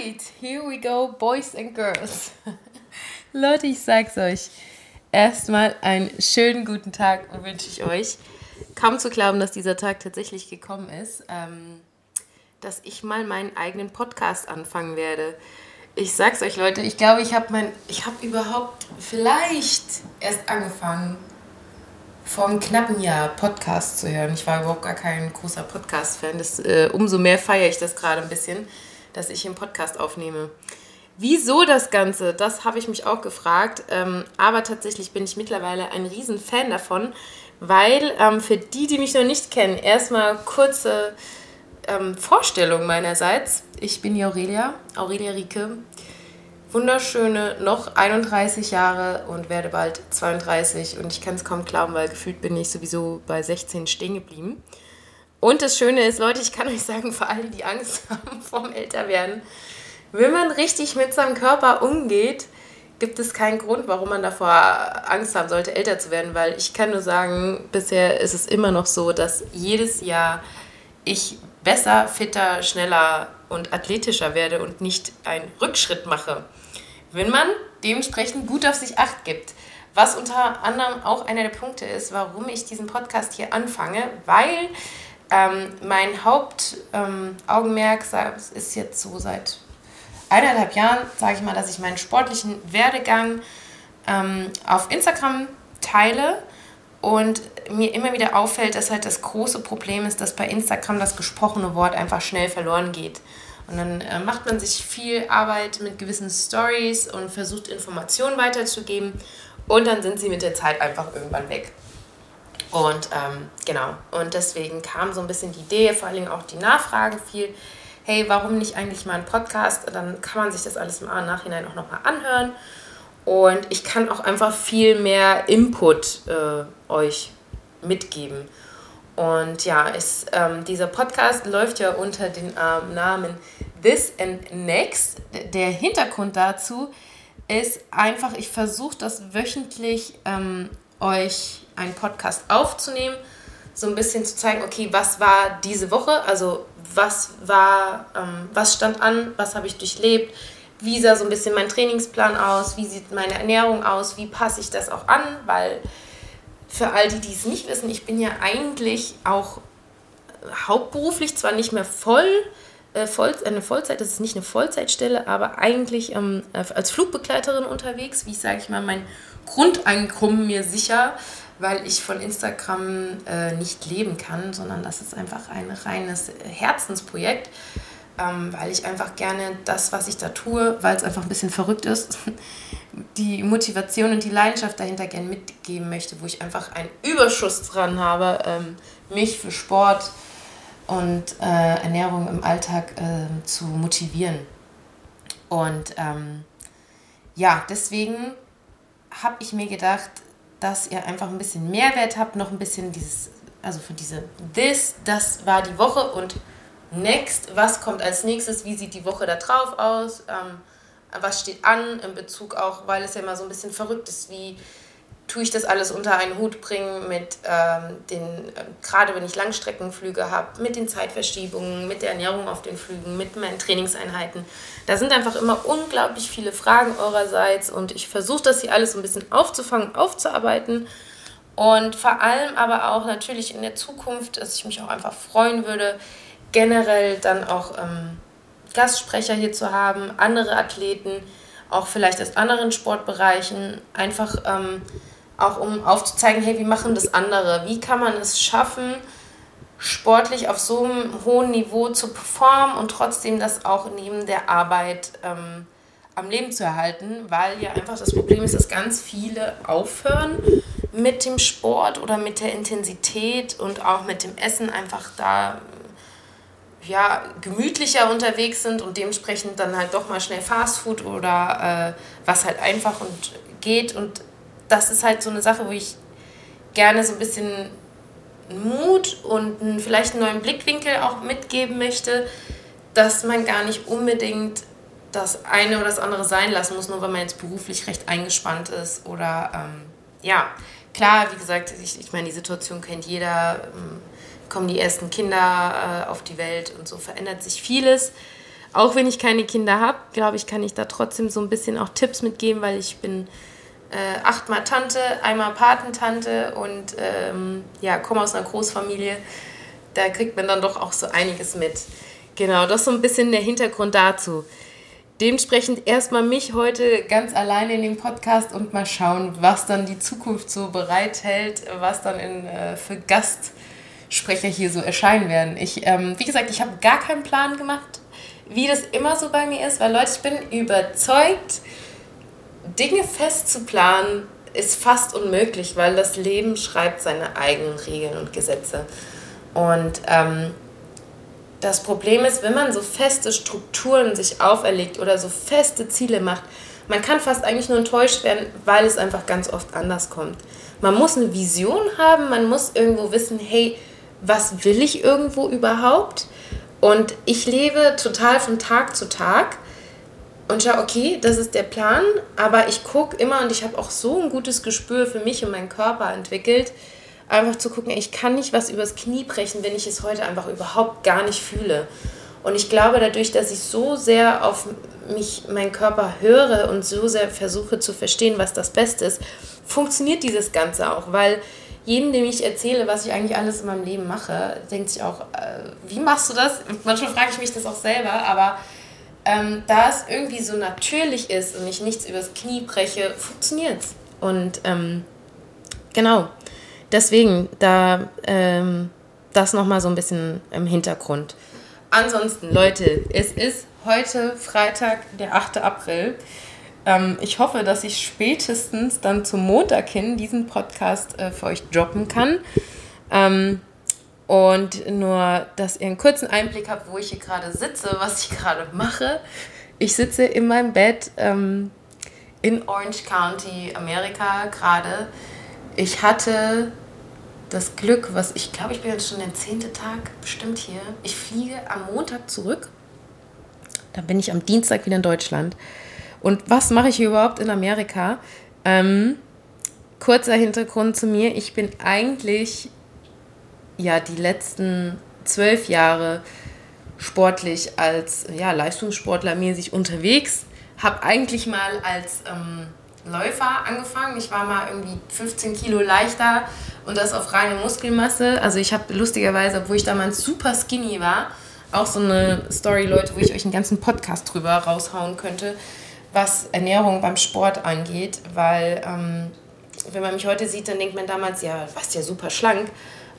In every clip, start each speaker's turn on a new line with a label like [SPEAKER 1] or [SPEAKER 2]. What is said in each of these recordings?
[SPEAKER 1] Alright. Here we go, boys and girls. Leute, ich sag's euch. Erstmal einen schönen guten Tag wünsche ich euch. Kaum zu glauben, dass dieser Tag tatsächlich gekommen ist, ähm, dass ich mal meinen eigenen Podcast anfangen werde ich sag's euch, Leute, ich glaube, ich habe mein, ich habe überhaupt vielleicht erst angefangen, vor einem knappen Jahr Podcast zu hören. Ich war überhaupt gar kein großer Podcast-Fan. Äh, umso mehr feiere ich das gerade ein bisschen, dass ich einen Podcast aufnehme. Wieso das Ganze? Das habe ich mich auch gefragt. Ähm, aber tatsächlich bin ich mittlerweile ein riesen Fan davon, weil ähm, für die, die mich noch nicht kennen, erstmal kurze ähm, Vorstellung meinerseits. Ich bin die Aurelia, Aurelia Rieke. Wunderschöne, noch 31 Jahre und werde bald 32. Und ich kann es kaum glauben, weil gefühlt bin ich sowieso bei 16 stehen geblieben. Und das Schöne ist, Leute, ich kann euch sagen, für alle, die Angst haben vorm Älterwerden, wenn man richtig mit seinem Körper umgeht, gibt es keinen Grund, warum man davor Angst haben sollte, älter zu werden, weil ich kann nur sagen, bisher ist es immer noch so, dass jedes Jahr ich besser, fitter, schneller und athletischer werde und nicht einen Rückschritt mache. Wenn man dementsprechend gut auf sich acht gibt. Was unter anderem auch einer der Punkte ist, warum ich diesen Podcast hier anfange, weil ähm, mein Hauptaugenmerk ähm, ist jetzt so seit eineinhalb Jahren, sage ich mal, dass ich meinen sportlichen Werdegang ähm, auf Instagram teile und mir immer wieder auffällt, dass halt das große Problem ist, dass bei Instagram das gesprochene Wort einfach schnell verloren geht. Und dann äh, macht man sich viel Arbeit mit gewissen Stories und versucht Informationen weiterzugeben und dann sind sie mit der Zeit einfach irgendwann weg. Und ähm, genau, und deswegen kam so ein bisschen die Idee, vor Dingen auch die Nachfrage viel, hey, warum nicht eigentlich mal ein Podcast? Dann kann man sich das alles im Nachhinein auch nochmal anhören und ich kann auch einfach viel mehr Input äh, euch mitgeben. Und ja, ist, ähm, dieser Podcast läuft ja unter dem ähm, Namen This and Next. Der Hintergrund dazu ist einfach, ich versuche das wöchentlich ähm, euch einen Podcast aufzunehmen, so ein bisschen zu zeigen, okay, was war diese Woche, also was war, ähm, was stand an, was habe ich durchlebt, wie sah so ein bisschen mein Trainingsplan aus, wie sieht meine Ernährung aus, wie passe ich das auch an, weil für all die, die es nicht wissen, ich bin ja eigentlich auch hauptberuflich zwar nicht mehr voll, äh, eine Vollzeit, das ist nicht eine Vollzeitstelle, aber eigentlich ähm, als Flugbegleiterin unterwegs, wie sage ich mal, mein Grundeinkommen mir sicher, weil ich von Instagram äh, nicht leben kann, sondern das ist einfach ein reines Herzensprojekt ähm, weil ich einfach gerne das, was ich da tue, weil es einfach ein bisschen verrückt ist, die Motivation und die Leidenschaft dahinter gerne mitgeben möchte, wo ich einfach einen Überschuss dran habe, ähm, mich für Sport und äh, Ernährung im Alltag äh, zu motivieren. Und ähm, ja, deswegen habe ich mir gedacht, dass ihr einfach ein bisschen Mehrwert habt, noch ein bisschen dieses, also für diese This, das war die Woche und Next, was kommt als nächstes, wie sieht die Woche da drauf aus, ähm, was steht an in Bezug auch, weil es ja immer so ein bisschen verrückt ist, wie tue ich das alles unter einen Hut bringen mit ähm, den, äh, gerade wenn ich Langstreckenflüge habe, mit den Zeitverschiebungen, mit der Ernährung auf den Flügen, mit meinen Trainingseinheiten. Da sind einfach immer unglaublich viele Fragen eurerseits und ich versuche das hier alles ein bisschen aufzufangen, aufzuarbeiten. Und vor allem aber auch natürlich in der Zukunft, dass ich mich auch einfach freuen würde, generell dann auch ähm, Gastsprecher hier zu haben, andere Athleten, auch vielleicht aus anderen Sportbereichen, einfach ähm, auch um aufzuzeigen, hey, wie machen das andere? Wie kann man es schaffen, sportlich auf so einem hohen Niveau zu performen und trotzdem das auch neben der Arbeit ähm, am Leben zu erhalten, weil ja einfach das Problem ist, dass ganz viele aufhören mit dem Sport oder mit der Intensität und auch mit dem Essen einfach da ja, gemütlicher unterwegs sind und dementsprechend dann halt doch mal schnell Fastfood oder äh, was halt einfach und geht. Und das ist halt so eine Sache, wo ich gerne so ein bisschen Mut und vielleicht einen neuen Blickwinkel auch mitgeben möchte, dass man gar nicht unbedingt das eine oder das andere sein lassen muss, nur weil man jetzt beruflich recht eingespannt ist. Oder ähm, ja, klar, wie gesagt, ich, ich meine, die Situation kennt jeder. Ähm, kommen die ersten Kinder äh, auf die Welt und so verändert sich vieles. Auch wenn ich keine Kinder habe, glaube ich, kann ich da trotzdem so ein bisschen auch Tipps mitgeben, weil ich bin äh, achtmal Tante, einmal Patentante und ähm, ja, komme aus einer Großfamilie. Da kriegt man dann doch auch so einiges mit. Genau, das ist so ein bisschen der Hintergrund dazu. Dementsprechend erstmal mich heute ganz alleine in dem Podcast und mal schauen, was dann die Zukunft so bereithält, was dann in, äh, für Gastsprecher hier so erscheinen werden. Ich, ähm, wie gesagt, ich habe gar keinen Plan gemacht, wie das immer so bei mir ist, weil Leute, ich bin überzeugt, Dinge fest zu planen ist fast unmöglich, weil das Leben schreibt seine eigenen Regeln und Gesetze. Und ähm, das Problem ist, wenn man so feste Strukturen sich auferlegt oder so feste Ziele macht, man kann fast eigentlich nur enttäuscht werden, weil es einfach ganz oft anders kommt. Man muss eine Vision haben, man muss irgendwo wissen, hey, was will ich irgendwo überhaupt? Und ich lebe total von Tag zu Tag und schau, okay, das ist der Plan, aber ich gucke immer und ich habe auch so ein gutes Gespür für mich und meinen Körper entwickelt, einfach zu gucken, ich kann nicht was übers Knie brechen, wenn ich es heute einfach überhaupt gar nicht fühle. Und ich glaube, dadurch, dass ich so sehr auf mich, meinen Körper höre und so sehr versuche zu verstehen, was das Beste ist, funktioniert dieses Ganze auch, weil jedem, dem ich erzähle, was ich eigentlich alles in meinem Leben mache, denkt sich auch, äh, wie machst du das? Manchmal frage ich mich das auch selber, aber ähm, da es irgendwie so natürlich ist und ich nichts übers Knie breche, funktioniert es. Und ähm, genau, deswegen, da ähm, das nochmal so ein bisschen im Hintergrund. Ansonsten, Leute, es ist heute Freitag, der 8. April. Ähm, ich hoffe, dass ich spätestens dann zum Montag hin diesen Podcast äh, für euch droppen kann. Ähm, und nur, dass ihr einen kurzen Einblick habt, wo ich hier gerade sitze, was ich gerade mache. Ich sitze in meinem Bett ähm, in Orange County, Amerika gerade. Ich hatte das Glück, was ich glaube, ich bin jetzt schon der zehnte Tag bestimmt hier. Ich fliege am Montag zurück. Dann bin ich am Dienstag wieder in Deutschland. Und was mache ich hier überhaupt in Amerika? Ähm, kurzer Hintergrund zu mir. Ich bin eigentlich ja die letzten zwölf Jahre sportlich als ja, Leistungssportler mäßig unterwegs. Habe eigentlich mal als ähm, Läufer angefangen. Ich war mal irgendwie 15 Kilo leichter und das auf reine Muskelmasse. Also ich habe lustigerweise, obwohl ich damals super skinny war, auch so eine Story, Leute, wo ich euch einen ganzen Podcast drüber raushauen könnte, was Ernährung beim Sport angeht, weil ähm, wenn man mich heute sieht, dann denkt man damals, ja, warst ja super schlank.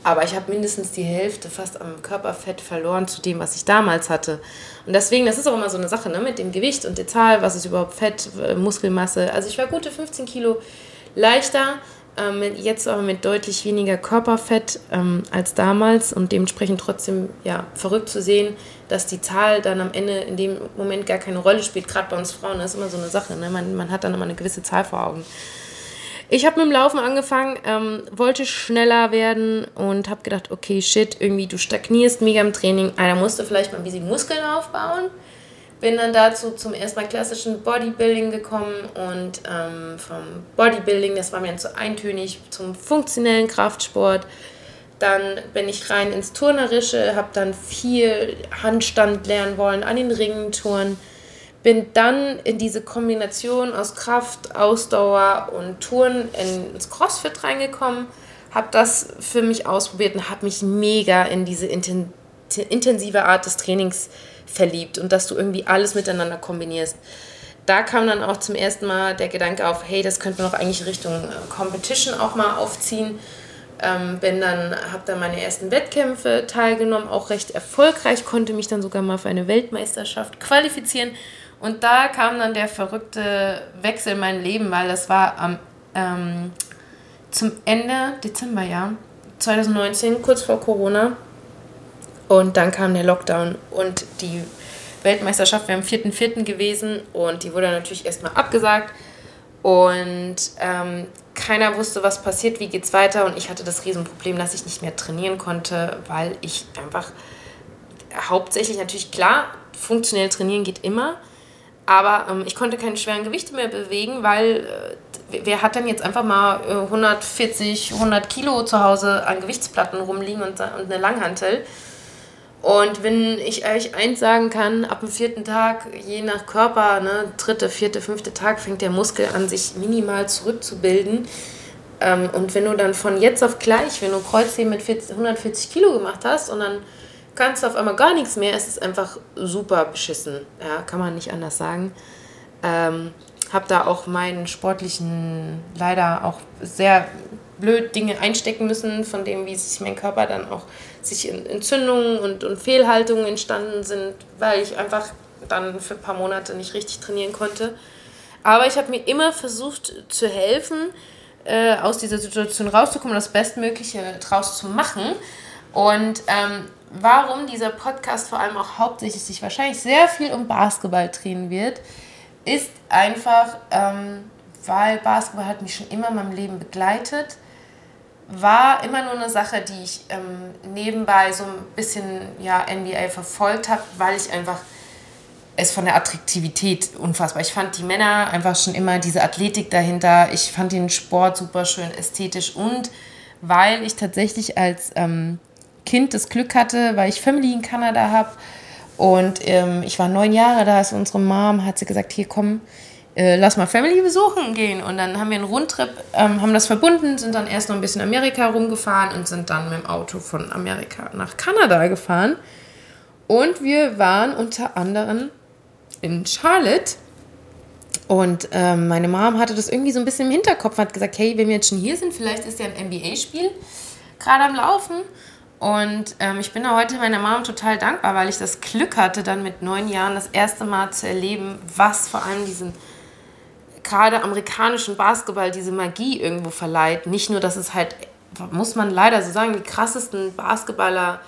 [SPEAKER 1] Aber ich habe mindestens die Hälfte fast am Körperfett verloren zu dem, was ich damals hatte. Und deswegen, das ist auch immer so eine Sache ne, mit dem Gewicht und der Zahl, was ist überhaupt Fett, äh, Muskelmasse. Also ich war gute 15 Kilo leichter, ähm, jetzt aber mit deutlich weniger Körperfett ähm, als damals und dementsprechend trotzdem ja, verrückt zu sehen, dass die Zahl dann am Ende in dem Moment gar keine Rolle spielt. Gerade bei uns Frauen, das ist immer so eine Sache. Ne? Man, man hat dann immer eine gewisse Zahl vor Augen. Ich habe mit dem Laufen angefangen, ähm, wollte schneller werden und habe gedacht, okay, shit, irgendwie du stagnierst mega im Training. Einer musste vielleicht mal ein bisschen Muskeln aufbauen. Bin dann dazu zum ersten Mal klassischen Bodybuilding gekommen und ähm, vom Bodybuilding, das war mir dann zu eintönig, zum funktionellen Kraftsport. Dann bin ich rein ins Turnerische, habe dann viel Handstand lernen wollen, an den Ringen touren bin dann in diese Kombination aus Kraft, Ausdauer und Touren ins CrossFit reingekommen, habe das für mich ausprobiert und habe mich mega in diese intensive Art des Trainings verliebt und dass du irgendwie alles miteinander kombinierst. Da kam dann auch zum ersten Mal der Gedanke auf, hey, das könnte man doch eigentlich Richtung äh, Competition auch mal aufziehen. Ähm, bin dann, habe dann meine ersten Wettkämpfe teilgenommen, auch recht erfolgreich, konnte mich dann sogar mal für eine Weltmeisterschaft qualifizieren und da kam dann der verrückte Wechsel in mein Leben, weil das war am, ähm, zum Ende Dezember, ja, 2019, kurz vor Corona. Und dann kam der Lockdown und die Weltmeisterschaft wäre am 4.4. gewesen und die wurde natürlich erstmal abgesagt. Und ähm, keiner wusste, was passiert, wie geht's weiter. Und ich hatte das Riesenproblem, dass ich nicht mehr trainieren konnte, weil ich einfach hauptsächlich natürlich klar, funktionell trainieren geht immer. Aber ähm, ich konnte keine schweren Gewichte mehr bewegen, weil äh, wer hat denn jetzt einfach mal äh, 140, 100 Kilo zu Hause an Gewichtsplatten rumliegen und, und eine Langhantel? Und wenn ich euch eins sagen kann, ab dem vierten Tag, je nach Körper, ne, dritte, vierte, fünfte Tag, fängt der Muskel an, sich minimal zurückzubilden. Ähm, und wenn du dann von jetzt auf gleich, wenn du Kreuzheben mit 40, 140 Kilo gemacht hast und dann kannst du auf einmal gar nichts mehr, es ist einfach super beschissen. Ja, kann man nicht anders sagen. Ähm, habe da auch meinen sportlichen, leider auch sehr blöd Dinge einstecken müssen, von dem, wie sich mein Körper dann auch sich in Entzündungen und, und Fehlhaltungen entstanden sind, weil ich einfach dann für ein paar Monate nicht richtig trainieren konnte. Aber ich habe mir immer versucht zu helfen, äh, aus dieser Situation rauszukommen, das Bestmögliche draus zu machen. Und ähm, warum dieser Podcast vor allem auch hauptsächlich sich wahrscheinlich sehr viel um Basketball drehen wird, ist einfach, ähm, weil Basketball hat mich schon immer in meinem Leben begleitet war immer nur eine Sache, die ich ähm, nebenbei so ein bisschen ja, NBA verfolgt habe, weil ich einfach es von der Attraktivität unfassbar. Ich fand die Männer einfach schon immer diese Athletik dahinter. Ich fand den Sport super schön ästhetisch und weil ich tatsächlich als ähm, Kind das Glück hatte, weil ich Family in Kanada habe und ähm, ich war neun Jahre da, ist unsere Mom, hat sie gesagt, hier komm, äh, lass mal Family besuchen gehen. Und dann haben wir einen Rundtrip, ähm, haben das verbunden, sind dann erst noch ein bisschen Amerika rumgefahren und sind dann mit dem Auto von Amerika nach Kanada gefahren. Und wir waren unter anderem in Charlotte. Und ähm, meine Mom hatte das irgendwie so ein bisschen im Hinterkopf, hat gesagt, hey, wenn wir jetzt schon hier sind, vielleicht ist ja ein NBA-Spiel gerade am Laufen. Und ähm, ich bin da heute meiner Mom total dankbar, weil ich das Glück hatte, dann mit neun Jahren das erste Mal zu erleben, was vor allem diesen gerade amerikanischen Basketball diese Magie irgendwo verleiht. Nicht nur, dass es halt, muss man leider so sagen, die krassesten Basketballer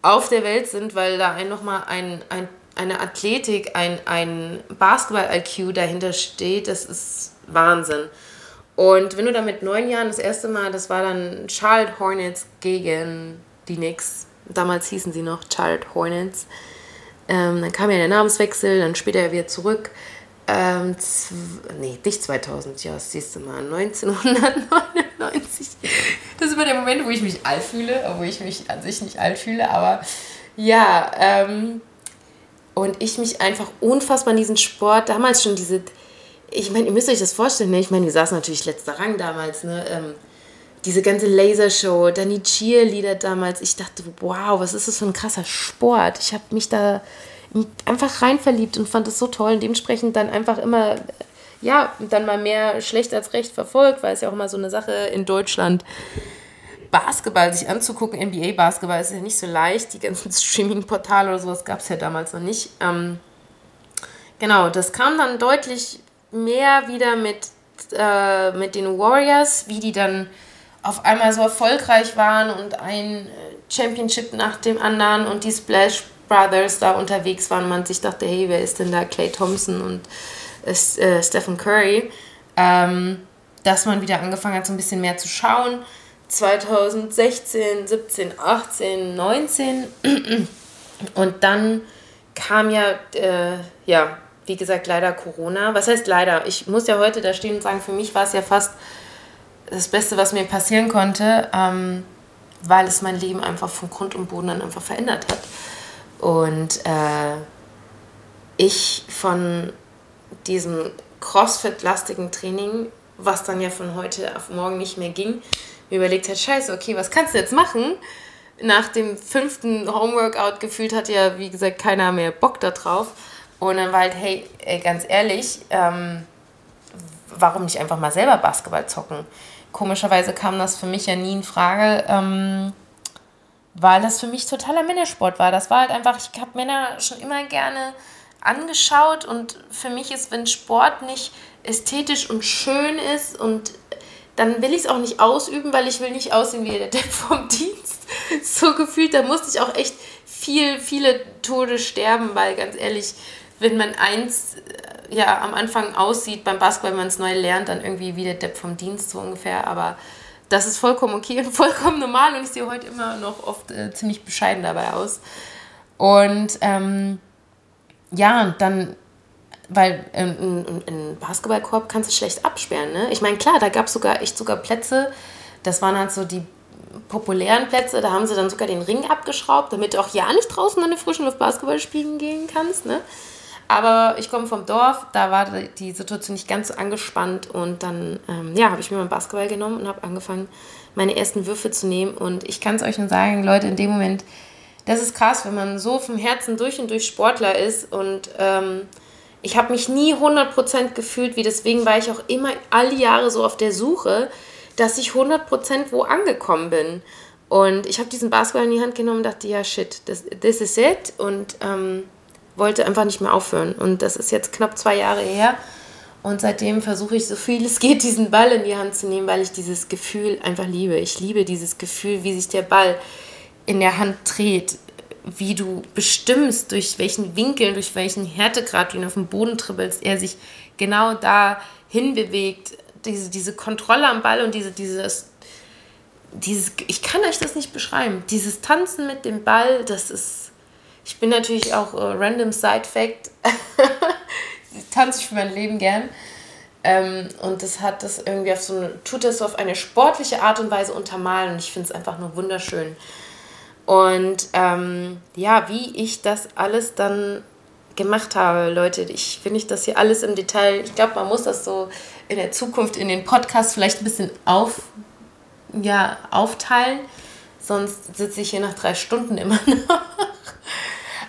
[SPEAKER 1] auf der Welt sind, weil da ein, nochmal ein, ein, eine Athletik, ein, ein Basketball-IQ dahinter steht. Das ist Wahnsinn. Und wenn du da mit neun Jahren das erste Mal, das war dann Charlotte Hornets gegen die Knicks, damals hießen sie noch Charlotte Hornets, ähm, dann kam ja der Namenswechsel, dann später wieder zurück ähm, nee, nicht 2000, ja, das siehst du mal, 1999. Das ist immer der Moment, wo ich mich alt fühle, obwohl ich mich an sich nicht alt fühle, aber ja, ähm, und ich mich einfach unfassbar in diesen Sport, damals schon diese, ich meine, ihr müsst euch das vorstellen, ne? ich meine, wir saßen natürlich letzter Rang damals, ne, ähm, diese ganze Lasershow, dann die Cheerleader damals, ich dachte, wow, was ist das für ein krasser Sport. Ich habe mich da einfach rein verliebt und fand es so toll und dementsprechend dann einfach immer, ja, dann mal mehr schlecht als recht verfolgt, weil es ja auch immer so eine Sache in Deutschland Basketball sich anzugucken, NBA-Basketball ist ja nicht so leicht, die ganzen Streaming-Portale oder sowas gab es ja damals noch nicht. Ähm, genau, das kam dann deutlich mehr wieder mit, äh, mit den Warriors, wie die dann auf einmal so erfolgreich waren und ein Championship nach dem anderen und die Splash Brothers da unterwegs waren. Man sich dachte, hey, wer ist denn da? Clay Thompson und äh, Stephen Curry. Ähm, dass man wieder angefangen hat, so ein bisschen mehr zu schauen. 2016, 17, 18, 19. Und dann kam ja, äh, ja, wie gesagt, leider Corona. Was heißt leider? Ich muss ja heute da stehen und sagen, für mich war es ja fast das Beste, was mir passieren konnte, ähm, weil es mein Leben einfach von Grund und Boden dann einfach verändert hat. Und äh, ich von diesem CrossFit-lastigen Training, was dann ja von heute auf morgen nicht mehr ging, mir überlegt hat, scheiße, okay, was kannst du jetzt machen? Nach dem fünften Homeworkout gefühlt hat ja, wie gesagt, keiner mehr Bock da drauf. Und dann war halt, hey, ey, ganz ehrlich, ähm, warum nicht einfach mal selber Basketball zocken? Komischerweise kam das für mich ja nie in Frage. Ähm, weil das für mich totaler Männersport war. Das war halt einfach, ich habe Männer schon immer gerne angeschaut und für mich ist, wenn Sport nicht ästhetisch und schön ist und dann will ich es auch nicht ausüben, weil ich will nicht aussehen wie der Depp vom Dienst. So gefühlt, da musste ich auch echt viel, viele Tode sterben, weil ganz ehrlich, wenn man eins ja am Anfang aussieht beim Basketball, wenn man es neu lernt, dann irgendwie wie der Depp vom Dienst so ungefähr. Aber das ist vollkommen okay und vollkommen normal und ich sehe heute immer noch oft äh, ziemlich bescheiden dabei aus. Und ähm, ja, dann, weil ähm, einen Basketballkorb kannst du schlecht absperren. Ne? Ich meine, klar, da gab es sogar echt sogar Plätze, das waren halt so die populären Plätze, da haben sie dann sogar den Ring abgeschraubt, damit du auch ja nicht draußen an der frischen Luft Basketball spielen gehen kannst. Ne? Aber ich komme vom Dorf, da war die Situation nicht ganz so angespannt und dann ähm, ja, habe ich mir meinen Basketball genommen und habe angefangen, meine ersten Würfe zu nehmen. Und ich kann es euch nur sagen, Leute, in dem Moment, das ist krass, wenn man so vom Herzen durch und durch Sportler ist und ähm, ich habe mich nie 100% gefühlt, wie deswegen war ich auch immer alle Jahre so auf der Suche, dass ich 100% wo angekommen bin. Und ich habe diesen Basketball in die Hand genommen und dachte, ja, shit, this, this is it. Und ähm, wollte einfach nicht mehr aufhören. Und das ist jetzt knapp zwei Jahre her. Und seitdem versuche ich so viel es geht, diesen Ball in die Hand zu nehmen, weil ich dieses Gefühl einfach liebe. Ich liebe dieses Gefühl, wie sich der Ball in der Hand dreht, wie du bestimmst, durch welchen Winkel, durch welchen Härtegrad du ihn auf dem Boden tribbelst, er sich genau da hinbewegt. Diese, diese Kontrolle am Ball und diese, dieses, dieses, ich kann euch das nicht beschreiben. Dieses Tanzen mit dem Ball, das ist ich bin natürlich auch äh, random Side Fact. tanze ich für mein Leben gern. Ähm, und das hat das irgendwie auf so eine, tut das auf eine sportliche Art und Weise untermalen und ich finde es einfach nur wunderschön. Und ähm, ja, wie ich das alles dann gemacht habe, Leute, ich finde ich das hier alles im Detail. Ich glaube, man muss das so in der Zukunft in den Podcast vielleicht ein bisschen auf, ja, aufteilen. Sonst sitze ich hier nach drei Stunden immer noch.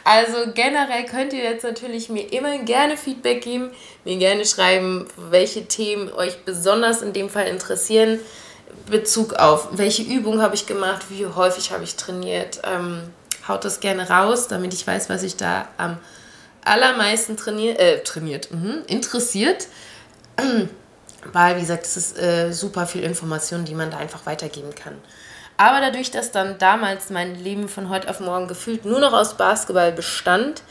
[SPEAKER 1] Also generell könnt ihr jetzt natürlich mir immer gerne Feedback geben, mir gerne schreiben, welche Themen euch besonders in dem Fall interessieren. Bezug auf, welche Übung habe ich gemacht, wie häufig habe ich trainiert. Ähm, haut das gerne raus, damit ich weiß, was ich da am allermeisten trainier äh, trainiert, mhm, interessiert. Weil, wie gesagt, es ist äh, super viel Information, die man da einfach weitergeben kann. Aber dadurch, dass dann damals mein Leben von heute auf morgen gefühlt nur noch aus Basketball bestand,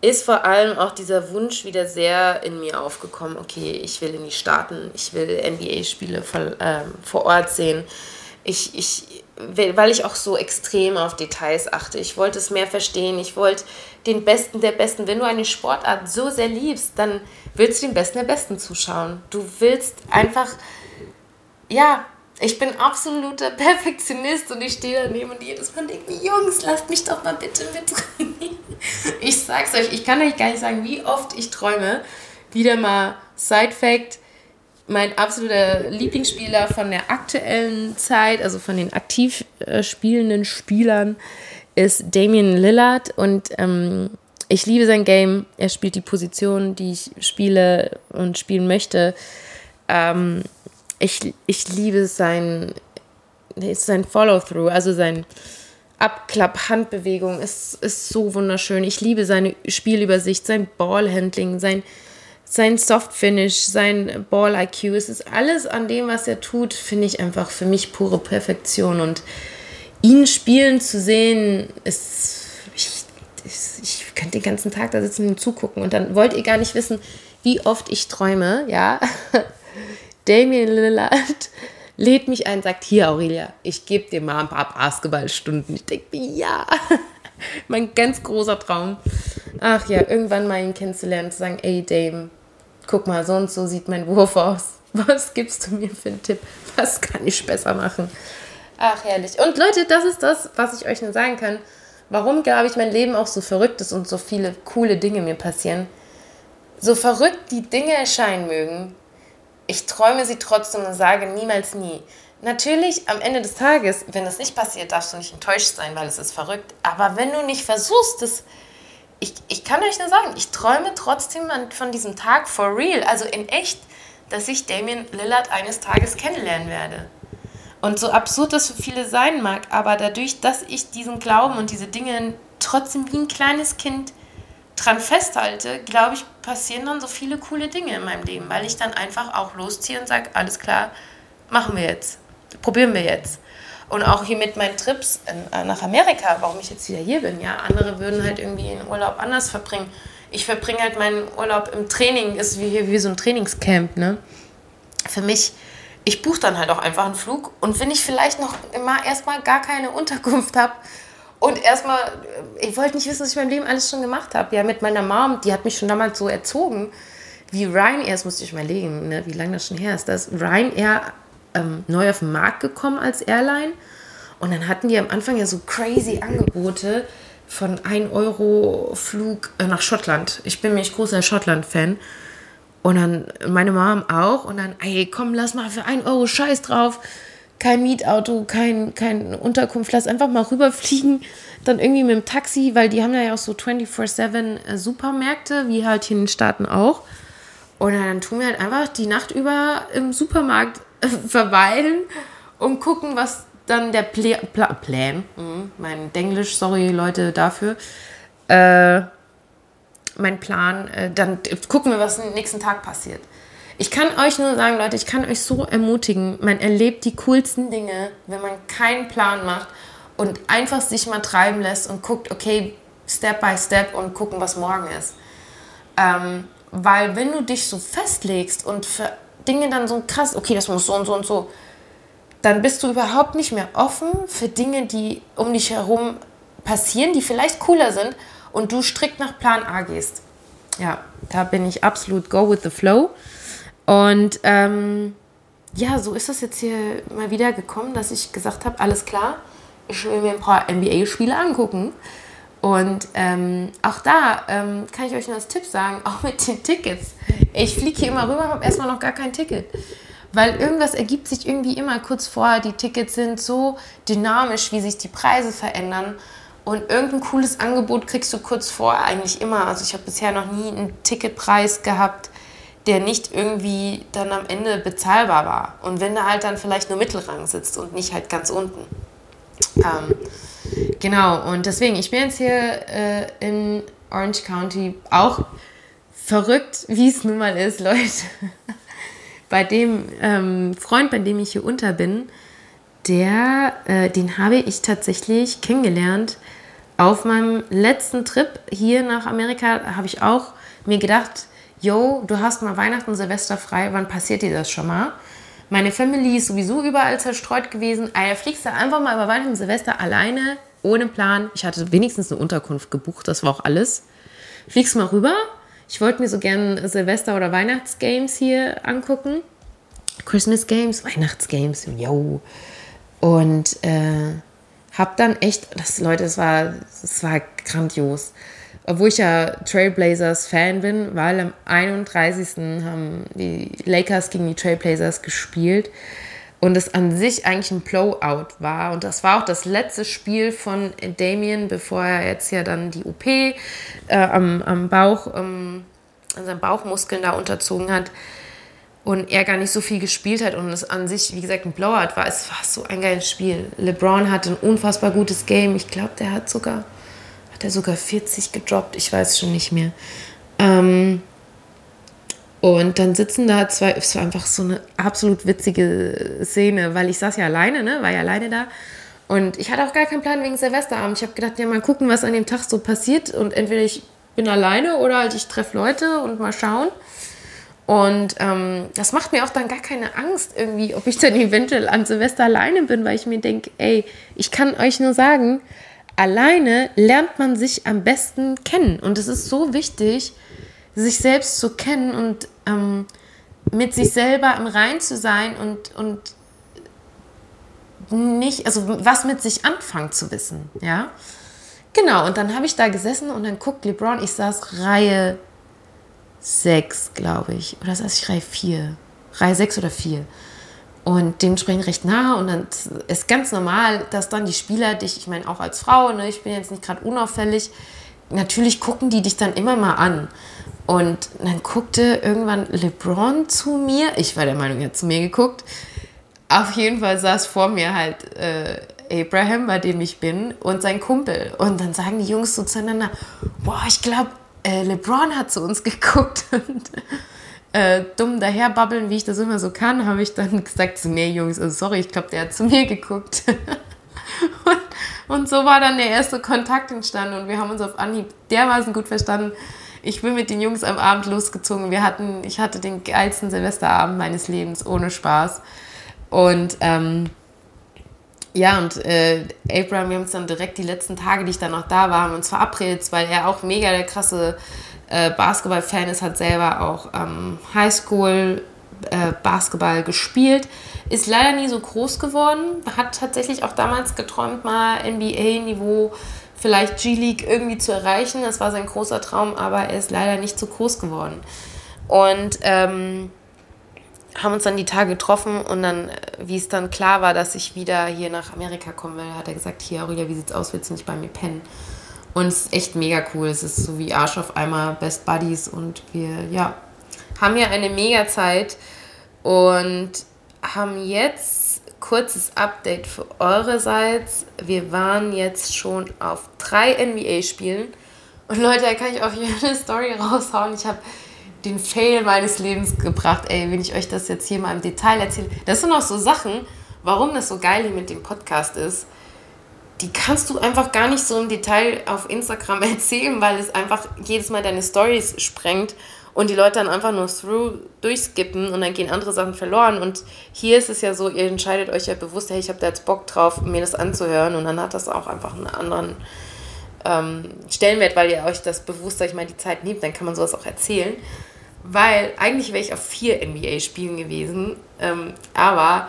[SPEAKER 1] ist vor allem auch dieser Wunsch wieder sehr in mir aufgekommen, okay, ich will in die Staaten, ich will NBA-Spiele äh, vor Ort sehen. Ich, ich, weil ich auch so extrem auf Details achte. Ich wollte es mehr verstehen. Ich wollte den Besten der Besten. Wenn du eine Sportart so sehr liebst, dann willst du den Besten der Besten zuschauen. Du willst einfach, ja, ich bin absoluter Perfektionist und ich stehe daneben und jedes Mal denke mir, Jungs, lasst mich doch mal bitte mit. Ich sag's euch, ich kann euch gar nicht sagen, wie oft ich träume. Wieder mal Side Fact, mein absoluter Lieblingsspieler von der aktuellen Zeit, also von den aktiv äh, spielenden Spielern, ist Damien Lillard und ähm, ich liebe sein Game. Er spielt die Position, die ich spiele und spielen möchte. Ähm, ich, ich liebe sein, sein Follow-through, also sein Abklapp-Handbewegung ist, ist so wunderschön. Ich liebe seine Spielübersicht, sein Ballhandling, sein, sein Soft-Finish, sein Ball-IQ. Es ist alles an dem, was er tut, finde ich einfach für mich pure Perfektion. Und ihn spielen zu sehen, ist. Ich, ich könnte den ganzen Tag da sitzen und zugucken. Und dann wollt ihr gar nicht wissen, wie oft ich träume, ja. Damien Lillard lädt mich ein, sagt, hier Aurelia, ich gebe dir mal ein paar Basketballstunden. Ich denke ja, mein ganz großer Traum. Ach ja, irgendwann mal ihn kennenzulernen, zu sagen, ey Dame, guck mal, so und so sieht mein Wurf aus. Was gibst du mir für einen Tipp? Was kann ich besser machen? Ach, herrlich. Und Leute, das ist das, was ich euch nur sagen kann. Warum, glaube ich, mein Leben auch so verrückt ist und so viele coole Dinge mir passieren. So verrückt die Dinge erscheinen mögen, ich träume sie trotzdem und sage niemals nie. Natürlich, am Ende des Tages, wenn das nicht passiert, darfst du nicht enttäuscht sein, weil es ist verrückt. Aber wenn du nicht versuchst, das, ich, ich kann euch nur sagen, ich träume trotzdem von diesem Tag for real, also in echt, dass ich Damien Lillard eines Tages kennenlernen werde. Und so absurd das für viele sein mag, aber dadurch, dass ich diesen Glauben und diese Dinge trotzdem wie ein kleines Kind dran festhalte, glaube ich, passieren dann so viele coole Dinge in meinem Leben, weil ich dann einfach auch losziehe und sage, alles klar, machen wir jetzt. Probieren wir jetzt. Und auch hier mit meinen Trips äh, nach Amerika, warum ich jetzt wieder hier bin. Ja, andere würden halt irgendwie den Urlaub anders verbringen. Ich verbringe halt meinen Urlaub im Training, ist wie hier wie so ein Trainingscamp, ne? Für mich, ich buche dann halt auch einfach einen Flug und wenn ich vielleicht noch immer erstmal gar keine Unterkunft habe und erstmal, äh, ich wollte nicht wissen, was ich in meinem Leben alles schon gemacht habe. Ja, mit meiner Mom, die hat mich schon damals so erzogen, wie Ryanair, das musste ich mal legen, ne, wie lange das schon her ist, dass Ryanair ähm, neu auf den Markt gekommen als Airline. Und dann hatten die am Anfang ja so crazy Angebote von 1 Euro Flug äh, nach Schottland. Ich bin nämlich großer Schottland-Fan. Und dann meine Mom auch. Und dann, ey, komm, lass mal für 1 Euro Scheiß drauf. Kein Mietauto, kein, kein Unterkunft. Lass einfach mal rüberfliegen. Dann irgendwie mit dem Taxi, weil die haben ja auch so 24-7 äh, Supermärkte, wie halt hier in den Staaten auch. Und dann tun wir halt einfach die Nacht über im Supermarkt verweilen und gucken, was dann der Pla Pla Plan, mhm, mein Denglisch, sorry Leute dafür, äh, mein Plan, äh, dann gucken wir, was am nächsten Tag passiert. Ich kann euch nur sagen, Leute, ich kann euch so ermutigen, man erlebt die coolsten Dinge, wenn man keinen Plan macht und einfach sich mal treiben lässt und guckt, okay, Step by Step und gucken, was morgen ist. Ähm, weil wenn du dich so festlegst und für Dinge dann so krass, okay, das muss so und so und so, dann bist du überhaupt nicht mehr offen für Dinge, die um dich herum passieren, die vielleicht cooler sind und du strikt nach Plan A gehst. Ja, da bin ich absolut go with the flow. Und ähm, ja, so ist das jetzt hier mal wieder gekommen, dass ich gesagt habe, alles klar, ich will mir ein paar NBA-Spiele angucken. Und ähm, auch da ähm, kann ich euch nur als Tipp sagen, auch mit den Tickets. Ich fliege hier immer rüber, habe erstmal noch gar kein Ticket. Weil irgendwas ergibt sich irgendwie immer kurz vorher. Die Tickets sind so dynamisch, wie sich die Preise verändern. Und irgendein cooles Angebot kriegst du kurz vorher eigentlich immer. Also ich habe bisher noch nie einen Ticketpreis gehabt, der nicht irgendwie dann am Ende bezahlbar war. Und wenn da halt dann vielleicht nur Mittelrang sitzt und nicht halt ganz unten. Ähm, Genau, und deswegen, ich bin jetzt hier äh, in Orange County auch verrückt, wie es nun mal ist, Leute. bei dem ähm, Freund, bei dem ich hier unter bin, der, äh, den habe ich tatsächlich kennengelernt auf meinem letzten Trip hier nach Amerika. Habe ich auch mir gedacht, yo, du hast mal Weihnachten und Silvester frei, wann passiert dir das schon mal? Meine Family ist sowieso überall zerstreut gewesen. Also fliegst du einfach mal über Weihnachten und Silvester alleine, ohne Plan. Ich hatte wenigstens eine Unterkunft gebucht, das war auch alles. Fliegst mal rüber. Ich wollte mir so gern Silvester- oder Weihnachtsgames hier angucken. Christmas Games, Weihnachtsgames, yo. Und äh, hab dann echt, das Leute, das war, das war grandios obwohl ich ja Trailblazers Fan bin, weil am 31. haben die Lakers gegen die Trailblazers gespielt und es an sich eigentlich ein Blowout war. Und das war auch das letzte Spiel von Damien, bevor er jetzt ja dann die OP äh, am, am Bauch, ähm, an seinen Bauchmuskeln da unterzogen hat und er gar nicht so viel gespielt hat und es an sich, wie gesagt, ein Blowout war. Es war so ein geiles Spiel. LeBron hatte ein unfassbar gutes Game. Ich glaube, der hat sogar hat er sogar 40 gedroppt, ich weiß schon nicht mehr. Ähm, und dann sitzen da zwei, es war einfach so eine absolut witzige Szene, weil ich saß ja alleine, ne, war ja alleine da. Und ich hatte auch gar keinen Plan wegen Silvesterabend. Ich habe gedacht, ja, mal gucken, was an dem Tag so passiert. Und entweder ich bin alleine oder halt ich treffe Leute und mal schauen. Und ähm, das macht mir auch dann gar keine Angst irgendwie, ob ich dann eventuell an Silvester alleine bin, weil ich mir denke, ey, ich kann euch nur sagen, alleine lernt man sich am besten kennen. Und es ist so wichtig, sich selbst zu kennen und ähm, mit sich selber im Rein zu sein und, und nicht, also was mit sich anfangen zu wissen, ja. Genau, und dann habe ich da gesessen und dann guckt LeBron, ich saß Reihe 6, glaube ich, oder saß ich Reihe 4, Reihe 6 oder 4 und dementsprechend recht nah. Und dann ist ganz normal, dass dann die Spieler dich, ich meine auch als Frau, ne, ich bin jetzt nicht gerade unauffällig, natürlich gucken die dich dann immer mal an. Und dann guckte irgendwann LeBron zu mir. Ich war der Meinung, er hat zu mir geguckt. Auf jeden Fall saß vor mir halt äh, Abraham, bei dem ich bin, und sein Kumpel. Und dann sagen die Jungs so zueinander: Boah, ich glaube, äh, LeBron hat zu uns geguckt. Und äh, dumm daherbabbeln, wie ich das immer so kann, habe ich dann gesagt, so, nee Jungs, also sorry, ich glaube, der hat zu mir geguckt. und, und so war dann der erste Kontakt entstanden und wir haben uns auf Anhieb dermaßen gut verstanden. Ich bin mit den Jungs am Abend losgezogen. Wir hatten, ich hatte den geilsten Silvesterabend meines Lebens, ohne Spaß. Und ähm, ja, und äh, Abraham, wir haben uns dann direkt die letzten Tage, die ich dann noch da war, haben uns verabredet, weil er auch mega der krasse äh, Basketball-Fan ist, hat selber auch ähm, Highschool äh, Basketball gespielt, ist leider nie so groß geworden, hat tatsächlich auch damals geträumt, mal NBA-Niveau, vielleicht G-League irgendwie zu erreichen. Das war sein großer Traum, aber er ist leider nicht so groß geworden. Und ähm, haben uns dann die Tage getroffen und dann, äh, wie es dann klar war, dass ich wieder hier nach Amerika kommen will, hat er gesagt, hier Aurelia, wie sieht's aus, willst du nicht bei mir pennen? Und es ist echt mega cool. Es ist so wie Arsch auf einmal Best Buddies und wir, ja, haben hier eine mega Zeit und haben jetzt kurzes Update für eurerseits. Wir waren jetzt schon auf drei NBA-Spielen. Und Leute, da kann ich auch hier eine Story raushauen. Ich habe den Fail meines Lebens gebracht. Ey, wenn ich euch das jetzt hier mal im Detail erzähle. Das sind auch so Sachen, warum das so geil hier mit dem Podcast ist die kannst du einfach gar nicht so im Detail auf Instagram erzählen, weil es einfach jedes Mal deine Stories sprengt und die Leute dann einfach nur through durchskippen und dann gehen andere Sachen verloren. Und hier ist es ja so, ihr entscheidet euch ja bewusst, hey, ich habe da jetzt Bock drauf, mir das anzuhören und dann hat das auch einfach einen anderen ähm, Stellenwert, weil ihr euch das bewusst, sag ich mal, die Zeit nehmt, dann kann man sowas auch erzählen. Weil eigentlich wäre ich auf vier NBA-Spielen gewesen, ähm, aber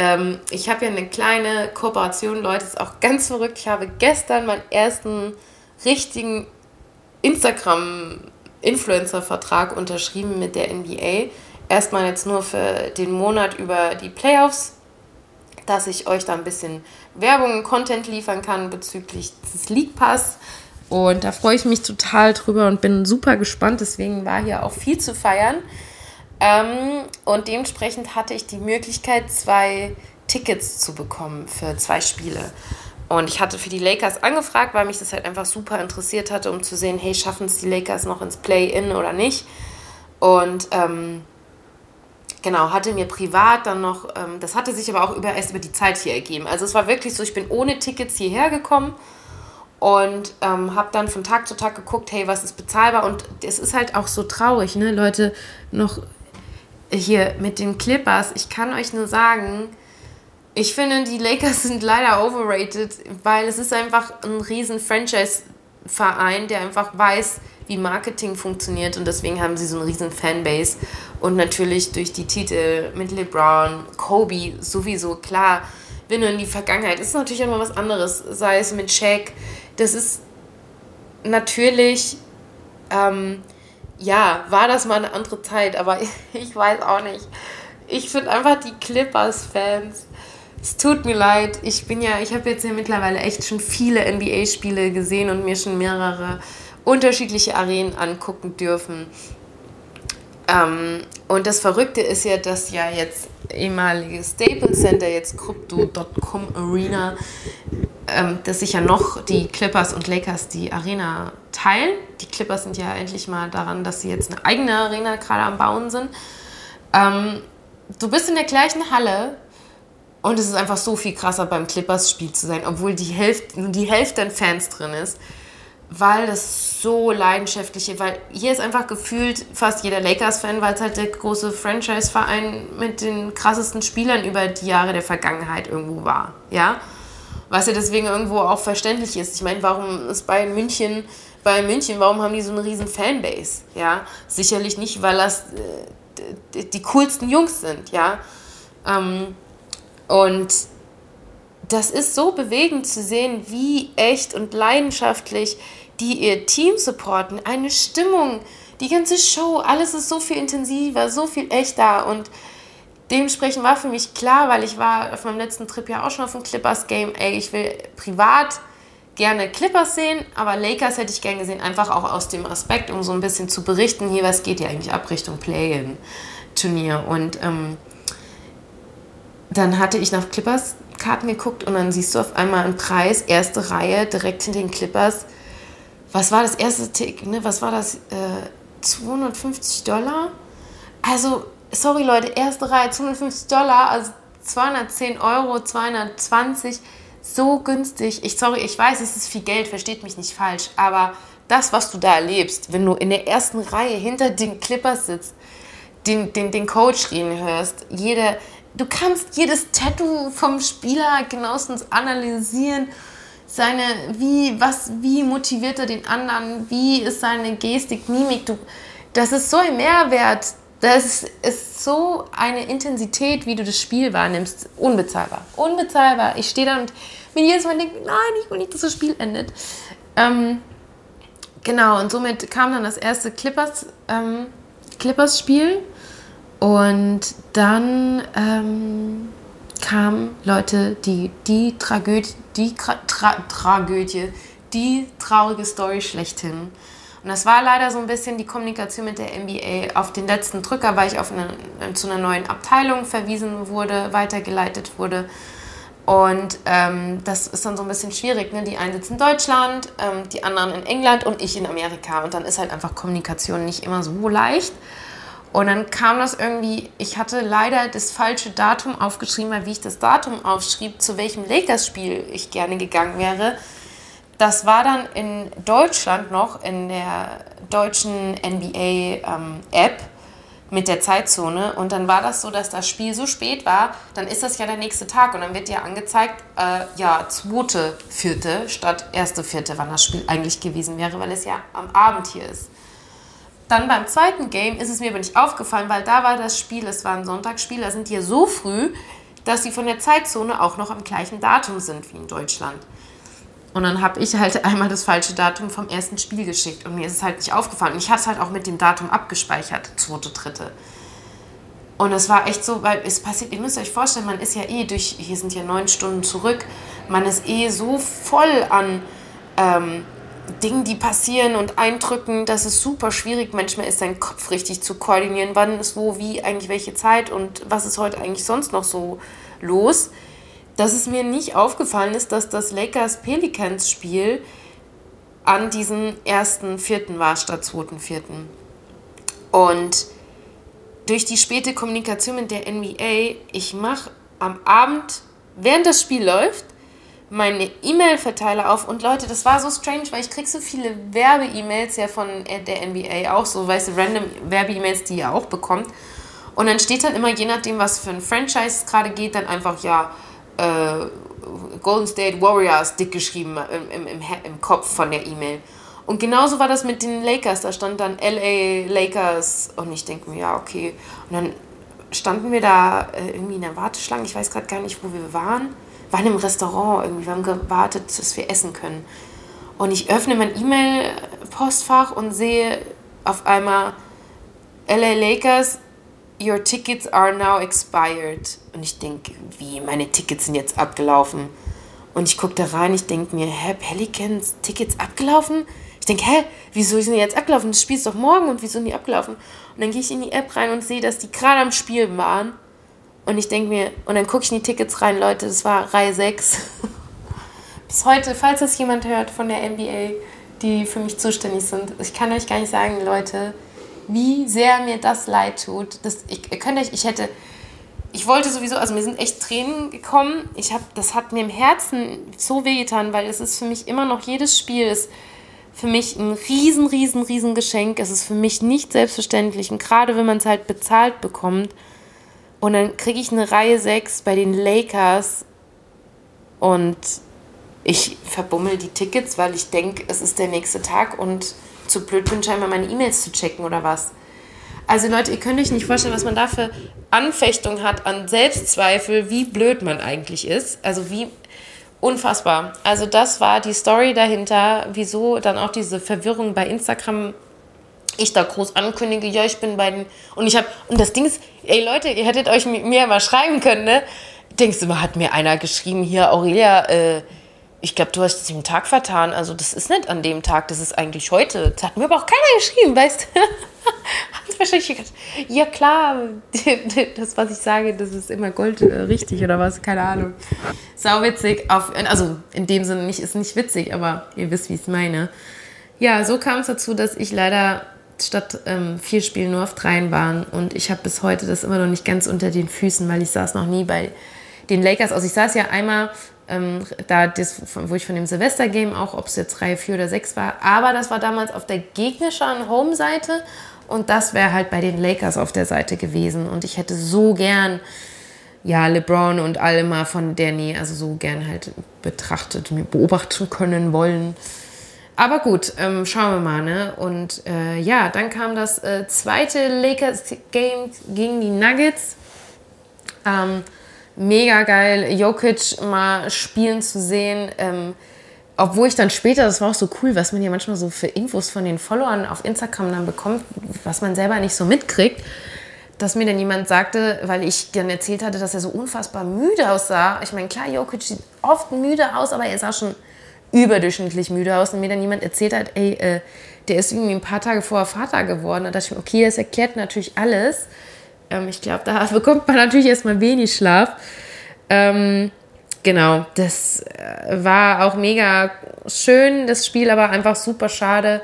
[SPEAKER 1] ähm, ich habe ja eine kleine Kooperation, Leute, ist auch ganz verrückt. Ich habe gestern meinen ersten richtigen Instagram-Influencer-Vertrag unterschrieben mit der NBA. Erstmal jetzt nur für den Monat über die Playoffs, dass ich euch da ein bisschen Werbung und Content liefern kann bezüglich des League Pass. Und da freue ich mich total drüber und bin super gespannt. Deswegen war hier auch viel zu feiern. Ähm, und dementsprechend hatte ich die Möglichkeit, zwei Tickets zu bekommen für zwei Spiele. Und ich hatte für die Lakers angefragt, weil mich das halt einfach super interessiert hatte, um zu sehen, hey, schaffen es die Lakers noch ins Play-In oder nicht. Und ähm, genau, hatte mir privat dann noch, ähm, das hatte sich aber auch über, erst über die Zeit hier ergeben. Also es war wirklich so, ich bin ohne Tickets hierher gekommen und ähm, habe dann von Tag zu Tag geguckt, hey, was ist bezahlbar? Und es ist halt auch so traurig, ne, Leute, noch hier mit den Clippers, ich kann euch nur sagen, ich finde, die Lakers sind leider overrated, weil es ist einfach ein riesen Franchise-Verein, der einfach weiß, wie Marketing funktioniert. Und deswegen haben sie so einen riesen Fanbase. Und natürlich durch die Titel mit LeBron, Kobe sowieso, klar, wenn du in die Vergangenheit, ist natürlich immer was anderes, sei es mit Shaq, das ist natürlich... Ähm, ja, war das mal eine andere Zeit, aber ich weiß auch nicht. Ich finde einfach die Clippers-Fans. Es tut mir leid. Ich bin ja, ich habe jetzt ja mittlerweile echt schon viele NBA-Spiele gesehen und mir schon mehrere unterschiedliche Arenen angucken dürfen. Ähm, und das Verrückte ist ja, dass ja jetzt ehemalige Staples Center, jetzt Crypto.com Arena, ähm, dass sich ja noch die Clippers und Lakers die Arena teilen. Die Clippers sind ja endlich mal daran, dass sie jetzt eine eigene Arena gerade am Bauen sind. Ähm, du bist in der gleichen Halle und es ist einfach so viel krasser beim Clippers-Spiel zu sein, obwohl die Hälfte, die Hälfte an Fans drin ist, weil das so leidenschaftlich ist. Weil hier ist einfach gefühlt fast jeder Lakers-Fan, weil es halt der große Franchise-Verein mit den krassesten Spielern über die Jahre der Vergangenheit irgendwo war. Ja? Was ja deswegen irgendwo auch verständlich ist. Ich meine, warum ist Bayern München bei München, warum haben die so eine riesen Fanbase? Ja, sicherlich nicht, weil das äh, die coolsten Jungs sind, ja. Ähm, und das ist so bewegend zu sehen, wie echt und leidenschaftlich die ihr Team supporten. Eine Stimmung, die ganze Show, alles ist so viel intensiver, so viel echter und dementsprechend war für mich klar, weil ich war auf meinem letzten Trip ja auch schon auf dem Clippers Game, ey, ich will privat gerne Clippers sehen, aber Lakers hätte ich gerne gesehen, einfach auch aus dem Aspekt, um so ein bisschen zu berichten, hier, was geht hier eigentlich ab Richtung Play-In-Turnier. Und ähm, dann hatte ich nach Clippers-Karten geguckt und dann siehst du auf einmal einen Preis, erste Reihe, direkt hinter den Clippers. Was war das erste Tick, ne? Was war das? Äh, 250 Dollar? Also, sorry Leute, erste Reihe 250 Dollar, also 210 Euro, 220, so günstig. Ich, sorry, ich weiß, es ist viel Geld, versteht mich nicht falsch, aber das, was du da erlebst, wenn du in der ersten Reihe hinter den Clippers sitzt, den, den, den Coach reden hörst, jede, du kannst jedes Tattoo vom Spieler genauestens analysieren, seine, wie, was, wie motiviert er den anderen, wie ist seine Gestik, Mimik, du, das ist so ein Mehrwert, das ist so eine Intensität, wie du das Spiel wahrnimmst, unbezahlbar, unbezahlbar. Ich stehe da und mir jedes Mal denke, nein, ich will nicht, dass das Spiel endet. Ähm, genau, und somit kam dann das erste Clippers, ähm, Clippers-Spiel. Und dann ähm, kamen Leute, die die Tragödie, die Tra Tragödie, die traurige Story schlechthin. Und das war leider so ein bisschen die Kommunikation mit der NBA auf den letzten Drücker, weil ich auf eine, zu einer neuen Abteilung verwiesen wurde, weitergeleitet wurde. Und ähm, das ist dann so ein bisschen schwierig. Ne? Die einen sitzen in Deutschland, ähm, die anderen in England und ich in Amerika. Und dann ist halt einfach Kommunikation nicht immer so leicht. Und dann kam das irgendwie, ich hatte leider das falsche Datum aufgeschrieben, weil wie ich das Datum aufschrieb, zu welchem Lakers-Spiel ich gerne gegangen wäre. Das war dann in Deutschland noch in der deutschen NBA-App ähm, mit der Zeitzone. Und dann war das so, dass das Spiel so spät war, dann ist das ja der nächste Tag. Und dann wird ja angezeigt, äh, ja, zweite, vierte statt erste, vierte, wann das Spiel eigentlich gewesen wäre, weil es ja am Abend hier ist. Dann beim zweiten Game ist es mir aber nicht aufgefallen, weil da war das Spiel, es war ein Sonntagsspiel, da sind die ja so früh, dass sie von der Zeitzone auch noch am gleichen Datum sind wie in Deutschland. Und dann habe ich halt einmal das falsche Datum vom ersten Spiel geschickt und mir ist es halt nicht aufgefallen. Und ich hatte es halt auch mit dem Datum abgespeichert, zweite, dritte. Und es war echt so, weil es passiert, ihr müsst euch vorstellen, man ist ja eh durch, hier sind ja neun Stunden zurück, man ist eh so voll an ähm, Dingen, die passieren und Eindrücken, das ist super schwierig. Manchmal ist dein Kopf richtig zu koordinieren, wann ist wo, wie, eigentlich welche Zeit und was ist heute eigentlich sonst noch so los. Dass es mir nicht aufgefallen ist, dass das Lakers-Pelicans-Spiel an diesem ersten Vierten war statt zweiten Vierten. Und durch die späte Kommunikation mit der NBA, ich mache am Abend, während das Spiel läuft, meine E-Mail-Verteiler auf und Leute, das war so strange, weil ich kriege so viele Werbe-E-Mails ja von der NBA auch, so weißt du, random Werbe-E-Mails, die ihr auch bekommt. Und dann steht dann immer, je nachdem, was für ein Franchise gerade geht, dann einfach, ja, äh, Golden State Warriors dick geschrieben im, im, im Kopf von der E-Mail. Und genauso war das mit den Lakers, da stand dann LA Lakers und ich denke mir, ja, okay. Und dann standen wir da äh, irgendwie in der Warteschlange, ich weiß gerade gar nicht, wo wir waren waren im Restaurant irgendwie, wir haben gewartet, dass wir essen können. Und ich öffne mein E-Mail-Postfach und sehe auf einmal LA Lakers, your tickets are now expired. Und ich denke, wie, meine Tickets sind jetzt abgelaufen. Und ich gucke da rein, ich denke mir, hä, Pelicans, Tickets abgelaufen? Ich denke, hä, wieso sind die jetzt abgelaufen? Das Spiel ist doch morgen und wieso sind die abgelaufen? Und dann gehe ich in die App rein und sehe, dass die gerade am Spiel waren und ich denke mir, und dann gucke ich in die Tickets rein, Leute, das war Reihe 6. Bis heute, falls das jemand hört von der NBA, die für mich zuständig sind, ich kann euch gar nicht sagen, Leute, wie sehr mir das leid tut. Das, ich, ihr könnt euch, ich hätte, ich wollte sowieso, also mir sind echt Tränen gekommen. Ich habe, das hat mir im Herzen so wehgetan, weil es ist für mich immer noch jedes Spiel ist für mich ein riesen, riesen, riesen Geschenk. Es ist für mich nicht selbstverständlich und gerade wenn man es halt bezahlt bekommt und dann kriege ich eine Reihe 6 bei den Lakers und ich verbummel die Tickets, weil ich denke, es ist der nächste Tag und zu blöd bin, scheinbar meine E-Mails zu checken oder was. Also Leute, ihr könnt euch nicht vorstellen, was man da für Anfechtung hat an Selbstzweifel, wie blöd man eigentlich ist. Also wie unfassbar. Also das war die Story dahinter, wieso dann auch diese Verwirrung bei Instagram ich da groß ankündige, ja, ich bin bei den. Und ich habe. Und das Ding ist, ey Leute, ihr hättet euch mit mir mal schreiben können, ne? Denkst du hat mir einer geschrieben, hier, Aurelia, äh, ich glaube, du hast dich im Tag vertan. Also, das ist nicht an dem Tag, das ist eigentlich heute. Das hat mir aber auch keiner geschrieben, weißt du? hat wahrscheinlich gedacht, ja klar, das, was ich sage, das ist immer Gold äh, richtig oder was, keine Ahnung. Sau witzig. Auf, also, in dem Sinne nicht, ist nicht witzig, aber ihr wisst, wie ich es meine. Ja, so kam es dazu, dass ich leider statt ähm, vier Spielen nur auf dreien waren. Und ich habe bis heute das immer noch nicht ganz unter den Füßen, weil ich saß noch nie bei den Lakers. Also ich saß ja einmal ähm, da, das, wo ich von dem Silvester-Game auch, ob es jetzt Reihe 4 oder 6 war, aber das war damals auf der gegnerischen Home-Seite und das wäre halt bei den Lakers auf der Seite gewesen. Und ich hätte so gern ja, LeBron und alle mal von der Nähe, also so gern halt betrachtet, beobachten können wollen. Aber gut, ähm, schauen wir mal. Ne? Und äh, ja, dann kam das äh, zweite Lakers-Game gegen die Nuggets. Ähm, mega geil, Jokic mal spielen zu sehen. Ähm, obwohl ich dann später, das war auch so cool, was man ja manchmal so für Infos von den Followern auf Instagram dann bekommt, was man selber nicht so mitkriegt, dass mir dann jemand sagte, weil ich dann erzählt hatte, dass er so unfassbar müde aussah. Ich meine, klar, Jokic sieht oft müde aus, aber er sah schon überdurchschnittlich müde aus und mir dann jemand erzählt hat, ey, äh, der ist irgendwie ein paar Tage vorher Vater geworden. Da dachte ich mir, okay, das erklärt natürlich alles. Ähm, ich glaube, da bekommt man natürlich erstmal wenig Schlaf. Ähm, genau, das äh, war auch mega schön, das Spiel, aber einfach super schade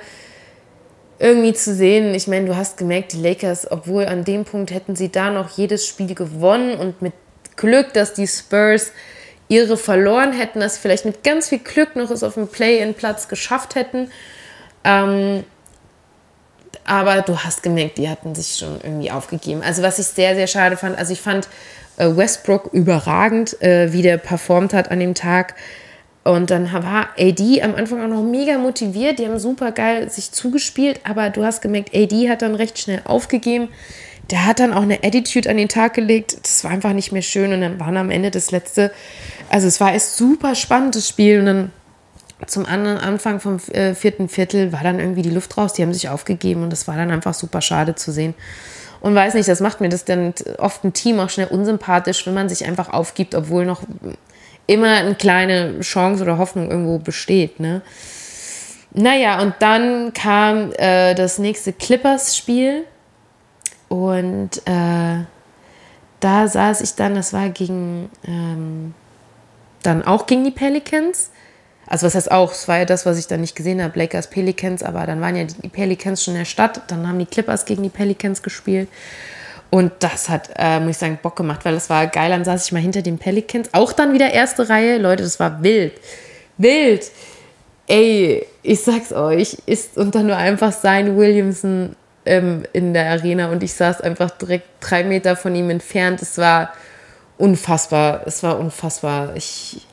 [SPEAKER 1] irgendwie zu sehen. Ich meine, du hast gemerkt, die Lakers, obwohl an dem Punkt hätten sie da noch jedes Spiel gewonnen und mit Glück, dass die Spurs ihre verloren hätten, sie vielleicht mit ganz viel Glück noch es auf dem Play-in-Platz geschafft hätten. Ähm, aber du hast gemerkt, die hatten sich schon irgendwie aufgegeben. Also was ich sehr, sehr schade fand, also ich fand äh, Westbrook überragend, äh, wie der performt hat an dem Tag. Und dann war AD am Anfang auch noch mega motiviert. Die haben super geil sich zugespielt, aber du hast gemerkt, AD hat dann recht schnell aufgegeben der hat dann auch eine Attitude an den Tag gelegt. Das war einfach nicht mehr schön. Und dann waren am Ende das letzte, also es war erst super spannendes Spiel. Und dann zum anderen Anfang vom äh, vierten Viertel war dann irgendwie die Luft raus. Die haben sich aufgegeben und das war dann einfach super schade zu sehen. Und weiß nicht, das macht mir das dann oft ein Team auch schnell unsympathisch, wenn man sich einfach aufgibt, obwohl noch immer eine kleine Chance oder Hoffnung irgendwo besteht. Ne? Naja, und dann kam äh, das nächste Clippers-Spiel und äh, da saß ich dann, das war gegen, ähm, dann auch gegen die Pelicans. Also was heißt auch, es war ja das, was ich dann nicht gesehen habe, Lakers, Pelicans, aber dann waren ja die Pelicans schon in der Stadt, dann haben die Clippers gegen die Pelicans gespielt. Und das hat, äh, muss ich sagen, Bock gemacht, weil es war geil. Dann saß ich mal hinter den Pelicans. Auch dann wieder erste Reihe. Leute, das war wild. Wild. Ey, ich sag's euch, ist unter nur einfach sein Williamson ähm, in der Arena und ich saß einfach direkt drei Meter von ihm entfernt. Es war unfassbar. Es war unfassbar. Ich.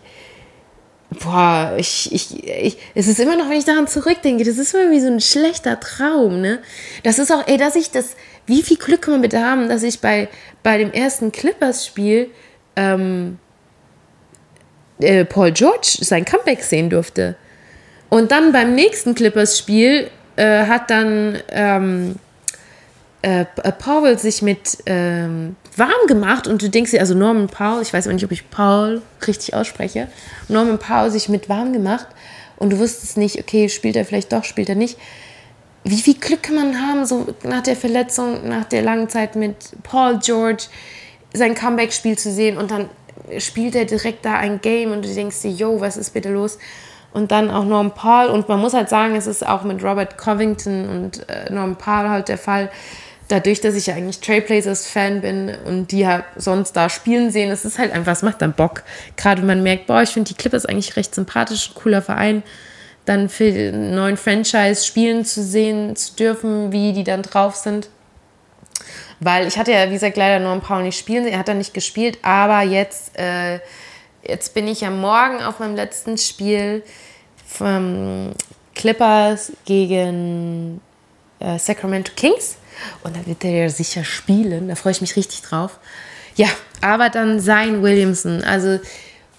[SPEAKER 1] Boah, ich, ich, ich, es ist immer noch, wenn ich daran zurückdenke, das ist immer wie so ein schlechter Traum, ne? Das ist auch, ey, dass ich das, wie viel Glück kann man bitte haben, dass ich bei, bei dem ersten Clippers-Spiel ähm, äh, Paul George sein Comeback sehen durfte. Und dann beim nächsten Clippers-Spiel äh, hat dann ähm, äh, äh, Powell sich mit ähm, warm gemacht und du denkst dir, also Norman Powell, ich weiß aber nicht, ob ich Paul richtig ausspreche, Norman Powell sich mit warm gemacht und du wusstest nicht, okay, spielt er vielleicht doch, spielt er nicht. Wie viel Glück kann man haben, so nach der Verletzung, nach der langen Zeit mit Paul George sein Comeback-Spiel zu sehen und dann spielt er direkt da ein Game und du denkst dir, yo, was ist bitte los? und dann auch Norm Paul. Und man muss halt sagen, es ist auch mit Robert Covington und äh, Norm Paul halt der Fall. Dadurch, dass ich ja eigentlich Trailblazers-Fan bin und die ja sonst da spielen sehen, es ist halt einfach, es macht dann Bock. Gerade wenn man merkt, boah, ich finde die Clippers eigentlich recht sympathisch, ein cooler Verein, dann für einen neuen Franchise spielen zu sehen, zu dürfen, wie die dann drauf sind. Weil ich hatte ja, wie gesagt, leider Norm Paul nicht spielen sehen, er hat dann nicht gespielt, aber jetzt äh, jetzt bin ich ja morgen auf meinem letzten Spiel vom Clippers gegen äh, Sacramento Kings. Und da wird er ja sicher spielen. Da freue ich mich richtig drauf. Ja, aber dann sein Williamson. Also,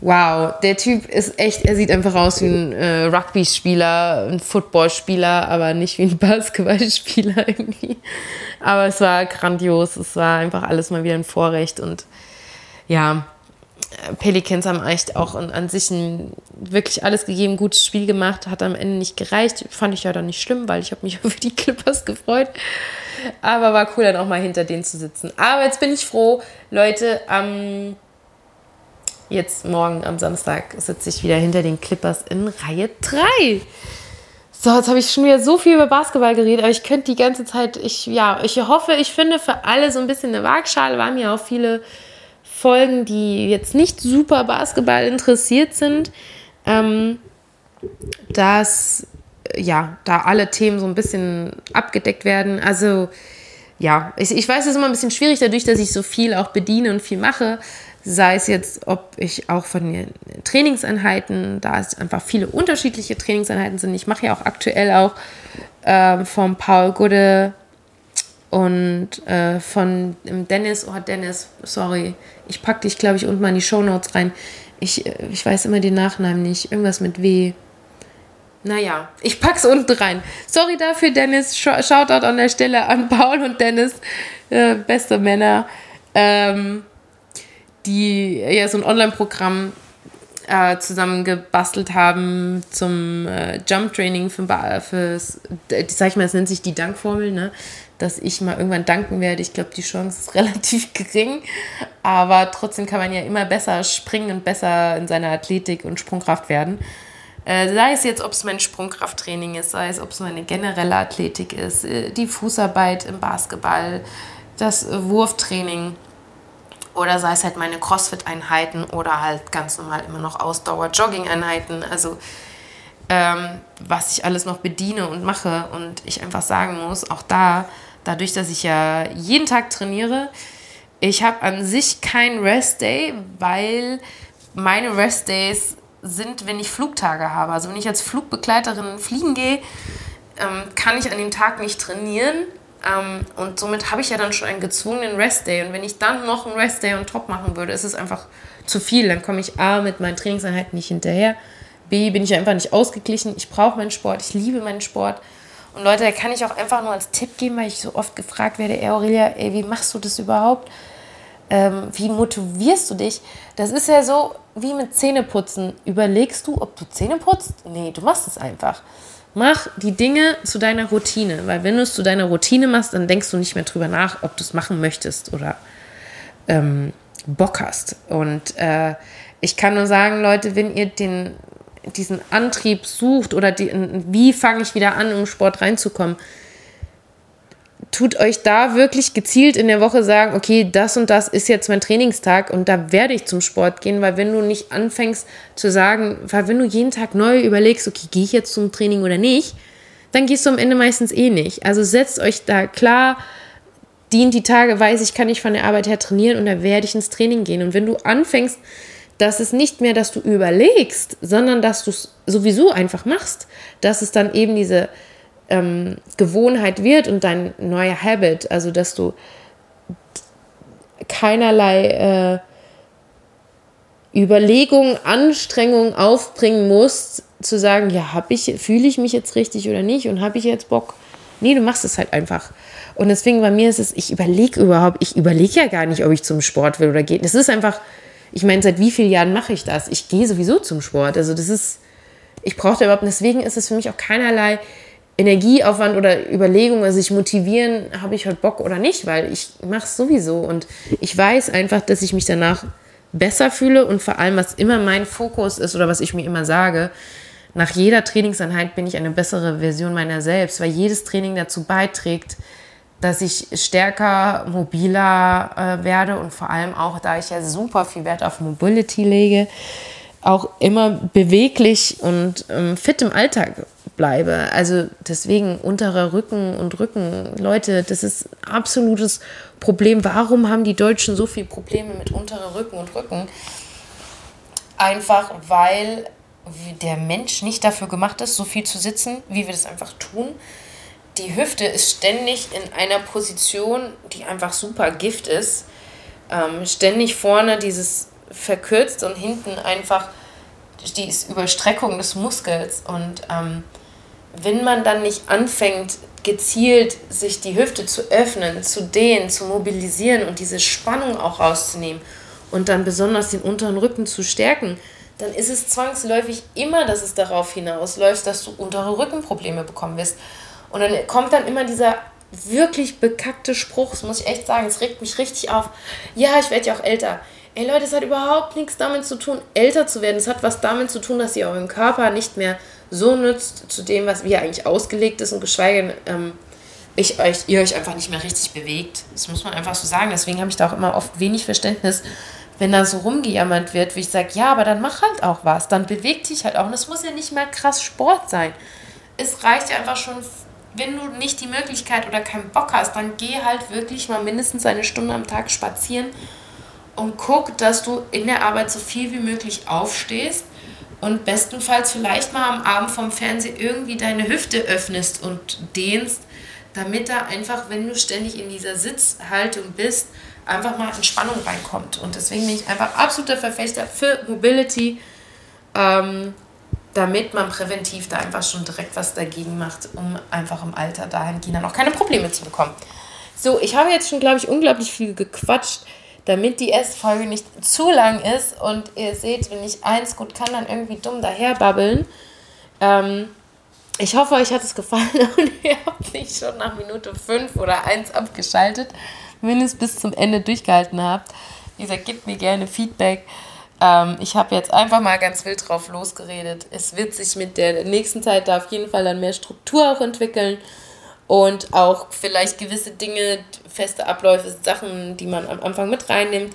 [SPEAKER 1] wow, der Typ ist echt, er sieht einfach aus wie ein äh, Rugby-Spieler, ein Football-Spieler, aber nicht wie ein Basketballspieler irgendwie. Aber es war grandios. Es war einfach alles mal wieder ein Vorrecht. Und ja, Pelicans haben echt auch an sich ein, wirklich alles gegeben, gutes Spiel gemacht, hat am Ende nicht gereicht. Fand ich ja dann nicht schlimm, weil ich habe mich über die Clippers gefreut. Aber war cool, dann auch mal hinter denen zu sitzen. Aber jetzt bin ich froh, Leute, am jetzt morgen am Samstag sitze ich wieder hinter den Clippers in Reihe 3. So, jetzt habe ich schon wieder so viel über Basketball geredet, aber ich könnte die ganze Zeit, ich, ja, ich hoffe, ich finde für alle so ein bisschen eine Waagschale. Waren ja auch viele Folgen, die jetzt nicht super Basketball interessiert sind, ähm, dass ja, da alle Themen so ein bisschen abgedeckt werden. Also ja, ich, ich weiß, es ist immer ein bisschen schwierig, dadurch, dass ich so viel auch bediene und viel mache. Sei es jetzt, ob ich auch von den Trainingseinheiten, da es einfach viele unterschiedliche Trainingseinheiten sind. Ich mache ja auch aktuell auch äh, von Paul Gude und äh, von Dennis, oh Dennis, sorry, ich packe dich, glaube ich, unten mal in die Show Notes rein. Ich, äh, ich weiß immer den Nachnamen nicht. Irgendwas mit W. Naja, ich pack's unten rein. Sorry dafür, Dennis. Shoutout an der Stelle an Paul und Dennis, äh, beste Männer, ähm, die ja so ein Online-Programm äh, zusammen gebastelt haben zum äh, Jump-Training für, fürs, sag ich mal, es nennt sich die Dankformel, ne? dass ich mal irgendwann danken werde. Ich glaube, die Chance ist relativ gering, aber trotzdem kann man ja immer besser springen und besser in seiner Athletik und Sprungkraft werden. Äh, sei es jetzt, ob es mein Sprungkrafttraining ist, sei es, ob es meine generelle Athletik ist, äh, die Fußarbeit im Basketball, das Wurftraining oder sei es halt meine Crossfit-Einheiten oder halt ganz normal immer noch Ausdauer-Jogging-Einheiten. Also ähm, was ich alles noch bediene und mache und ich einfach sagen muss, auch da, dadurch, dass ich ja jeden Tag trainiere, ich habe an sich keinen Rest-Day, weil meine Rest-Days sind, wenn ich Flugtage habe. Also wenn ich als Flugbegleiterin fliegen gehe, ähm, kann ich an dem Tag nicht trainieren. Ähm, und somit habe ich ja dann schon einen gezwungenen Rest-Day. Und wenn ich dann noch einen Rest-Day on top machen würde, ist es einfach zu viel. Dann komme ich A mit meinen Trainingseinheiten nicht hinterher. B bin ich einfach nicht ausgeglichen. Ich brauche meinen Sport. Ich liebe meinen Sport. Und Leute, da kann ich auch einfach nur als Tipp geben, weil ich so oft gefragt werde, ey Aurelia, ey, wie machst du das überhaupt? Ähm, wie motivierst du dich? Das ist ja so wie mit Zähneputzen. Überlegst du, ob du Zähne putzt? Nee, du machst es einfach. Mach die Dinge zu deiner Routine, weil wenn du es zu deiner Routine machst, dann denkst du nicht mehr drüber nach, ob du es machen möchtest oder ähm, Bock hast. Und äh, ich kann nur sagen, Leute, wenn ihr den, diesen Antrieb sucht oder die, wie fange ich wieder an, um Sport reinzukommen, tut euch da wirklich gezielt in der Woche sagen, okay, das und das ist jetzt mein Trainingstag und da werde ich zum Sport gehen, weil wenn du nicht anfängst zu sagen, weil wenn du jeden Tag neu überlegst, okay, gehe ich jetzt zum Training oder nicht, dann gehst du am Ende meistens eh nicht. Also setzt euch da klar, dient die Tage, weiß ich, kann ich von der Arbeit her trainieren und da werde ich ins Training gehen. Und wenn du anfängst, dass es nicht mehr, dass du überlegst, sondern dass du es sowieso einfach machst, dass es dann eben diese ähm, Gewohnheit wird und dein neuer Habit, also dass du keinerlei äh, Überlegungen, Anstrengungen aufbringen musst, zu sagen, ja, habe ich, fühle ich mich jetzt richtig oder nicht und habe ich jetzt Bock? Nee, du machst es halt einfach. Und deswegen bei mir ist es, ich überlege überhaupt, ich überlege ja gar nicht, ob ich zum Sport will oder gehe. Das ist einfach, ich meine, seit wie vielen Jahren mache ich das? Ich gehe sowieso zum Sport. Also das ist, ich brauche da überhaupt, deswegen ist es für mich auch keinerlei Energieaufwand oder Überlegung, also sich motivieren, habe ich heute Bock oder nicht, weil ich mache es sowieso. Und ich weiß einfach, dass ich mich danach besser fühle und vor allem, was immer mein Fokus ist oder was ich mir immer sage, nach jeder Trainingseinheit bin ich eine bessere Version meiner selbst, weil jedes Training dazu beiträgt, dass ich stärker, mobiler äh, werde und vor allem auch, da ich ja super viel Wert auf Mobility lege, auch immer beweglich und ähm, fit im Alltag bleibe. Also deswegen unterer Rücken und Rücken, Leute, das ist absolutes Problem. Warum haben die Deutschen so viele Probleme mit unterer Rücken und Rücken? Einfach weil der Mensch nicht dafür gemacht ist, so viel zu sitzen, wie wir das einfach tun. Die Hüfte ist ständig in einer Position, die einfach super Gift ist. Ähm, ständig vorne dieses verkürzt und hinten einfach die Überstreckung des Muskels. Und ähm, wenn man dann nicht anfängt, gezielt sich die Hüfte zu öffnen, zu dehnen, zu mobilisieren und diese Spannung auch rauszunehmen und dann besonders den unteren Rücken zu stärken, dann ist es zwangsläufig immer, dass es darauf hinausläuft, dass du untere Rückenprobleme bekommen wirst. Und dann kommt dann immer dieser wirklich bekackte Spruch, das muss ich echt sagen, es regt mich richtig auf. Ja, ich werde ja auch älter. Ey Leute, es hat überhaupt nichts damit zu tun, älter zu werden. Es hat was damit zu tun, dass ihr euren Körper nicht mehr so nützt zu dem, was wie er eigentlich ausgelegt ist und geschweige denn, ähm, ich euch, ihr euch einfach nicht mehr richtig bewegt. Das muss man einfach so sagen. Deswegen habe ich da auch immer oft wenig Verständnis, wenn da so rumgejammert wird, wie ich sage, ja, aber dann mach halt auch was. Dann beweg dich halt auch. Und es muss ja nicht mal krass Sport sein. Es reicht ja einfach schon, wenn du nicht die Möglichkeit oder keinen Bock hast, dann geh halt wirklich mal mindestens eine Stunde am Tag spazieren und guck, dass du in der Arbeit so viel wie möglich aufstehst und bestenfalls vielleicht mal am Abend vom Fernseher irgendwie deine Hüfte öffnest und dehnst, damit da einfach, wenn du ständig in dieser Sitzhaltung bist, einfach mal Entspannung reinkommt. Und deswegen bin ich einfach absoluter Verfechter für Mobility, ähm, damit man präventiv da einfach schon direkt was dagegen macht, um einfach im Alter dahingehend dann auch keine Probleme zu bekommen. So, ich habe jetzt schon, glaube ich, unglaublich viel gequatscht damit die erste Folge nicht zu lang ist und ihr seht, wenn ich eins gut kann, dann irgendwie dumm daherbabbeln. Ähm, ich hoffe, euch hat es gefallen und ihr habt nicht schon nach Minute 5 oder 1 abgeschaltet, wenn ihr es bis zum Ende durchgehalten habt. Wie gesagt, gebt mir gerne Feedback. Ähm, ich habe jetzt einfach mal ganz wild drauf losgeredet. Es wird sich mit der nächsten Zeit da auf jeden Fall dann mehr Struktur auch entwickeln und auch vielleicht gewisse Dinge, feste Abläufe, Sachen, die man am Anfang mit reinnimmt.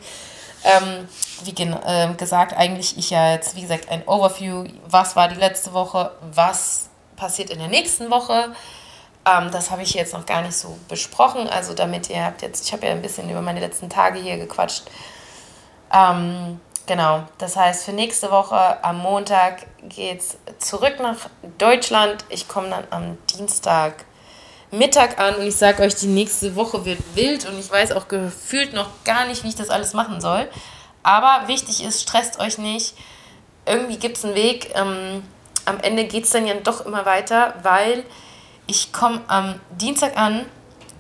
[SPEAKER 1] Ähm, wie äh, gesagt, eigentlich ich ja jetzt, wie gesagt, ein Overview, was war die letzte Woche, was passiert in der nächsten Woche. Ähm, das habe ich jetzt noch gar nicht so besprochen. Also damit ihr habt jetzt, ich habe ja ein bisschen über meine letzten Tage hier gequatscht. Ähm, genau, das heißt, für nächste Woche am Montag geht es zurück nach Deutschland. Ich komme dann am Dienstag Mittag an und ich sage euch, die nächste Woche wird wild und ich weiß auch gefühlt noch gar nicht, wie ich das alles machen soll. Aber wichtig ist, stresst euch nicht. Irgendwie gibt es einen Weg. Ähm, am Ende geht es dann ja doch immer weiter, weil ich komme am Dienstag an,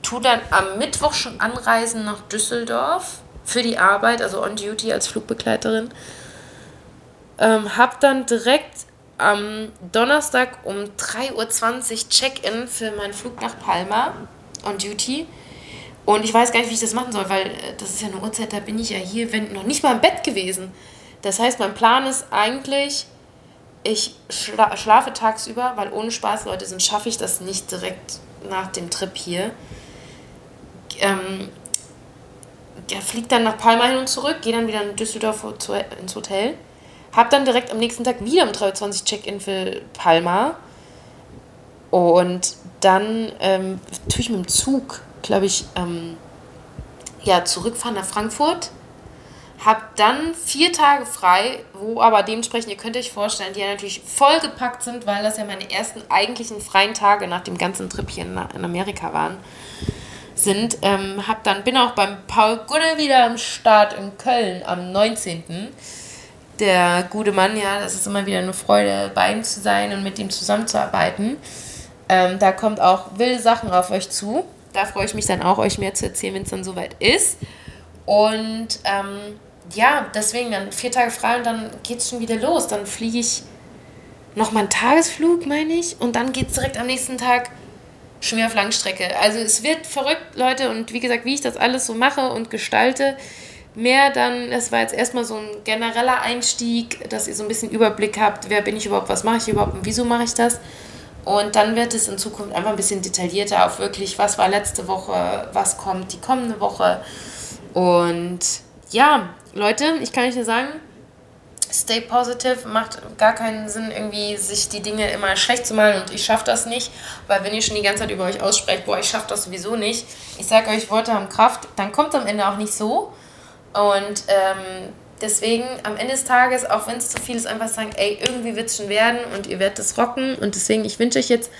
[SPEAKER 1] tue dann am Mittwoch schon anreisen nach Düsseldorf für die Arbeit, also on duty als Flugbegleiterin. Ähm, hab dann direkt am Donnerstag um 3.20 Uhr Check-in für meinen Flug nach Palma on Duty. Und ich weiß gar nicht, wie ich das machen soll, weil äh, das ist ja eine Uhrzeit, da bin ich ja hier, wenn noch nicht mal im Bett gewesen. Das heißt, mein Plan ist eigentlich, ich schla schlafe tagsüber, weil ohne Spaß, Leute, sind schaffe ich das nicht direkt nach dem Trip hier. Ähm, ja, fliegt dann nach Palma hin und zurück, gehe dann wieder in Düsseldorf ins Hotel hab dann direkt am nächsten Tag wieder um 23 Check-in für Palma. Und dann ähm, tue ich mit dem Zug, glaube ich, ähm, ja, zurückfahren nach Frankfurt. Hab dann vier Tage frei, wo aber dementsprechend, ihr könnt euch vorstellen, die ja natürlich vollgepackt sind, weil das ja meine ersten eigentlichen freien Tage nach dem ganzen Trip hier in, Amerika waren. Sind. Ähm, hab dann, bin auch beim Paul Gunne wieder am Start in Köln am 19 der gute Mann, ja, das ist immer wieder eine Freude, bei ihm zu sein und mit ihm zusammenzuarbeiten. Ähm, da kommt auch wilde Sachen auf euch zu. Da freue ich mich dann auch, euch mehr zu erzählen, wenn es dann soweit ist. Und ähm, ja, deswegen dann vier Tage frei und dann geht es schon wieder los. Dann fliege ich nochmal einen Tagesflug, meine ich, und dann geht es direkt am nächsten Tag schon wieder auf Langstrecke. Also es wird verrückt, Leute, und wie gesagt, wie ich das alles so mache und gestalte, mehr dann, es war jetzt erstmal so ein genereller Einstieg, dass ihr so ein bisschen Überblick habt, wer bin ich überhaupt, was mache ich überhaupt und wieso mache ich das. Und dann wird es in Zukunft einfach ein bisschen detaillierter auf wirklich, was war letzte Woche, was kommt die kommende Woche. Und ja, Leute, ich kann euch nur sagen, stay positive, macht gar keinen Sinn, irgendwie sich die Dinge immer schlecht zu malen und ich schaffe das nicht, weil wenn ihr schon die ganze Zeit über euch aussprecht, boah, ich schaffe das sowieso nicht, ich sage euch, Worte haben Kraft, dann kommt am Ende auch nicht so. Und ähm, deswegen am Ende des Tages, auch wenn es zu viel ist, einfach sagen, ey, irgendwie wird es schon werden und ihr werdet es rocken. Und deswegen, ich wünsche euch jetzt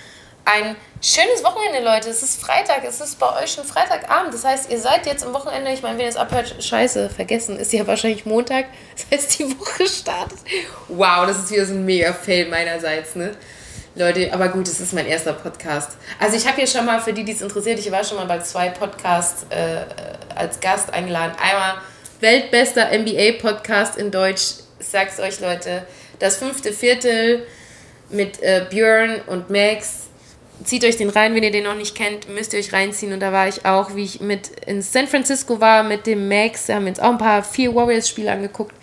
[SPEAKER 1] ein schönes Wochenende, Leute. Es ist Freitag, es ist bei euch schon Freitagabend. Das heißt, ihr seid jetzt am Wochenende, ich meine, wenn ihr es abhört, scheiße, vergessen, ist ja wahrscheinlich Montag. Das heißt, die Woche startet. Wow, das ist wieder so ein mega Fail meinerseits, ne? Leute, aber gut, es ist mein erster Podcast. Also ich habe hier schon mal, für die, die es interessiert, ich war schon mal bei zwei Podcasts äh, als Gast eingeladen. Einmal weltbester NBA-Podcast in Deutsch. Ich sag's euch, Leute. Das fünfte Viertel mit äh, Björn und Max. Zieht euch den rein, wenn ihr den noch nicht kennt, müsst ihr euch reinziehen. Und da war ich auch, wie ich mit in San Francisco war mit dem Max. Da haben wir uns auch ein paar vier Warriors-Spiele angeguckt.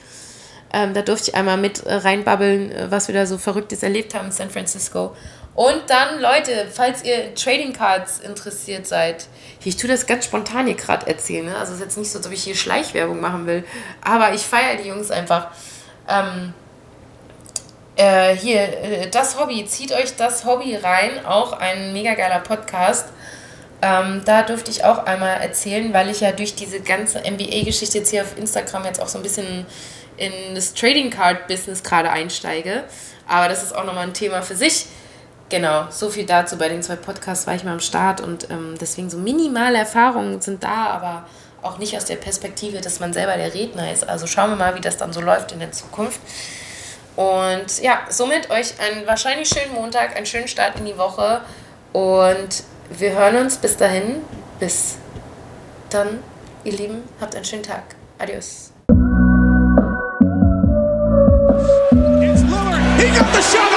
[SPEAKER 1] Ähm, da durfte ich einmal mit äh, reinbabbeln, äh, was wir da so Verrücktes erlebt haben in San Francisco. Und dann, Leute, falls ihr Trading Cards interessiert seid, ich tue das ganz spontan hier gerade erzählen. Ne? Also es ist jetzt nicht so, ob ich hier Schleichwerbung machen will. Aber ich feiere die Jungs einfach. Ähm, äh, hier, äh, das Hobby, zieht euch das Hobby rein, auch ein mega geiler Podcast. Ähm, da durfte ich auch einmal erzählen, weil ich ja durch diese ganze NBA-Geschichte jetzt hier auf Instagram jetzt auch so ein bisschen in das Trading Card Business gerade einsteige. Aber das ist auch nochmal ein Thema für sich. Genau, so viel dazu. Bei den zwei Podcasts war ich mal am Start und ähm, deswegen so minimale Erfahrungen sind da, aber auch nicht aus der Perspektive, dass man selber der Redner ist. Also schauen wir mal, wie das dann so läuft in der Zukunft. Und ja, somit euch einen wahrscheinlich schönen Montag, einen schönen Start in die Woche und wir hören uns bis dahin. Bis dann, ihr Lieben, habt einen schönen Tag. Adios. It's Lillard. He got the shot.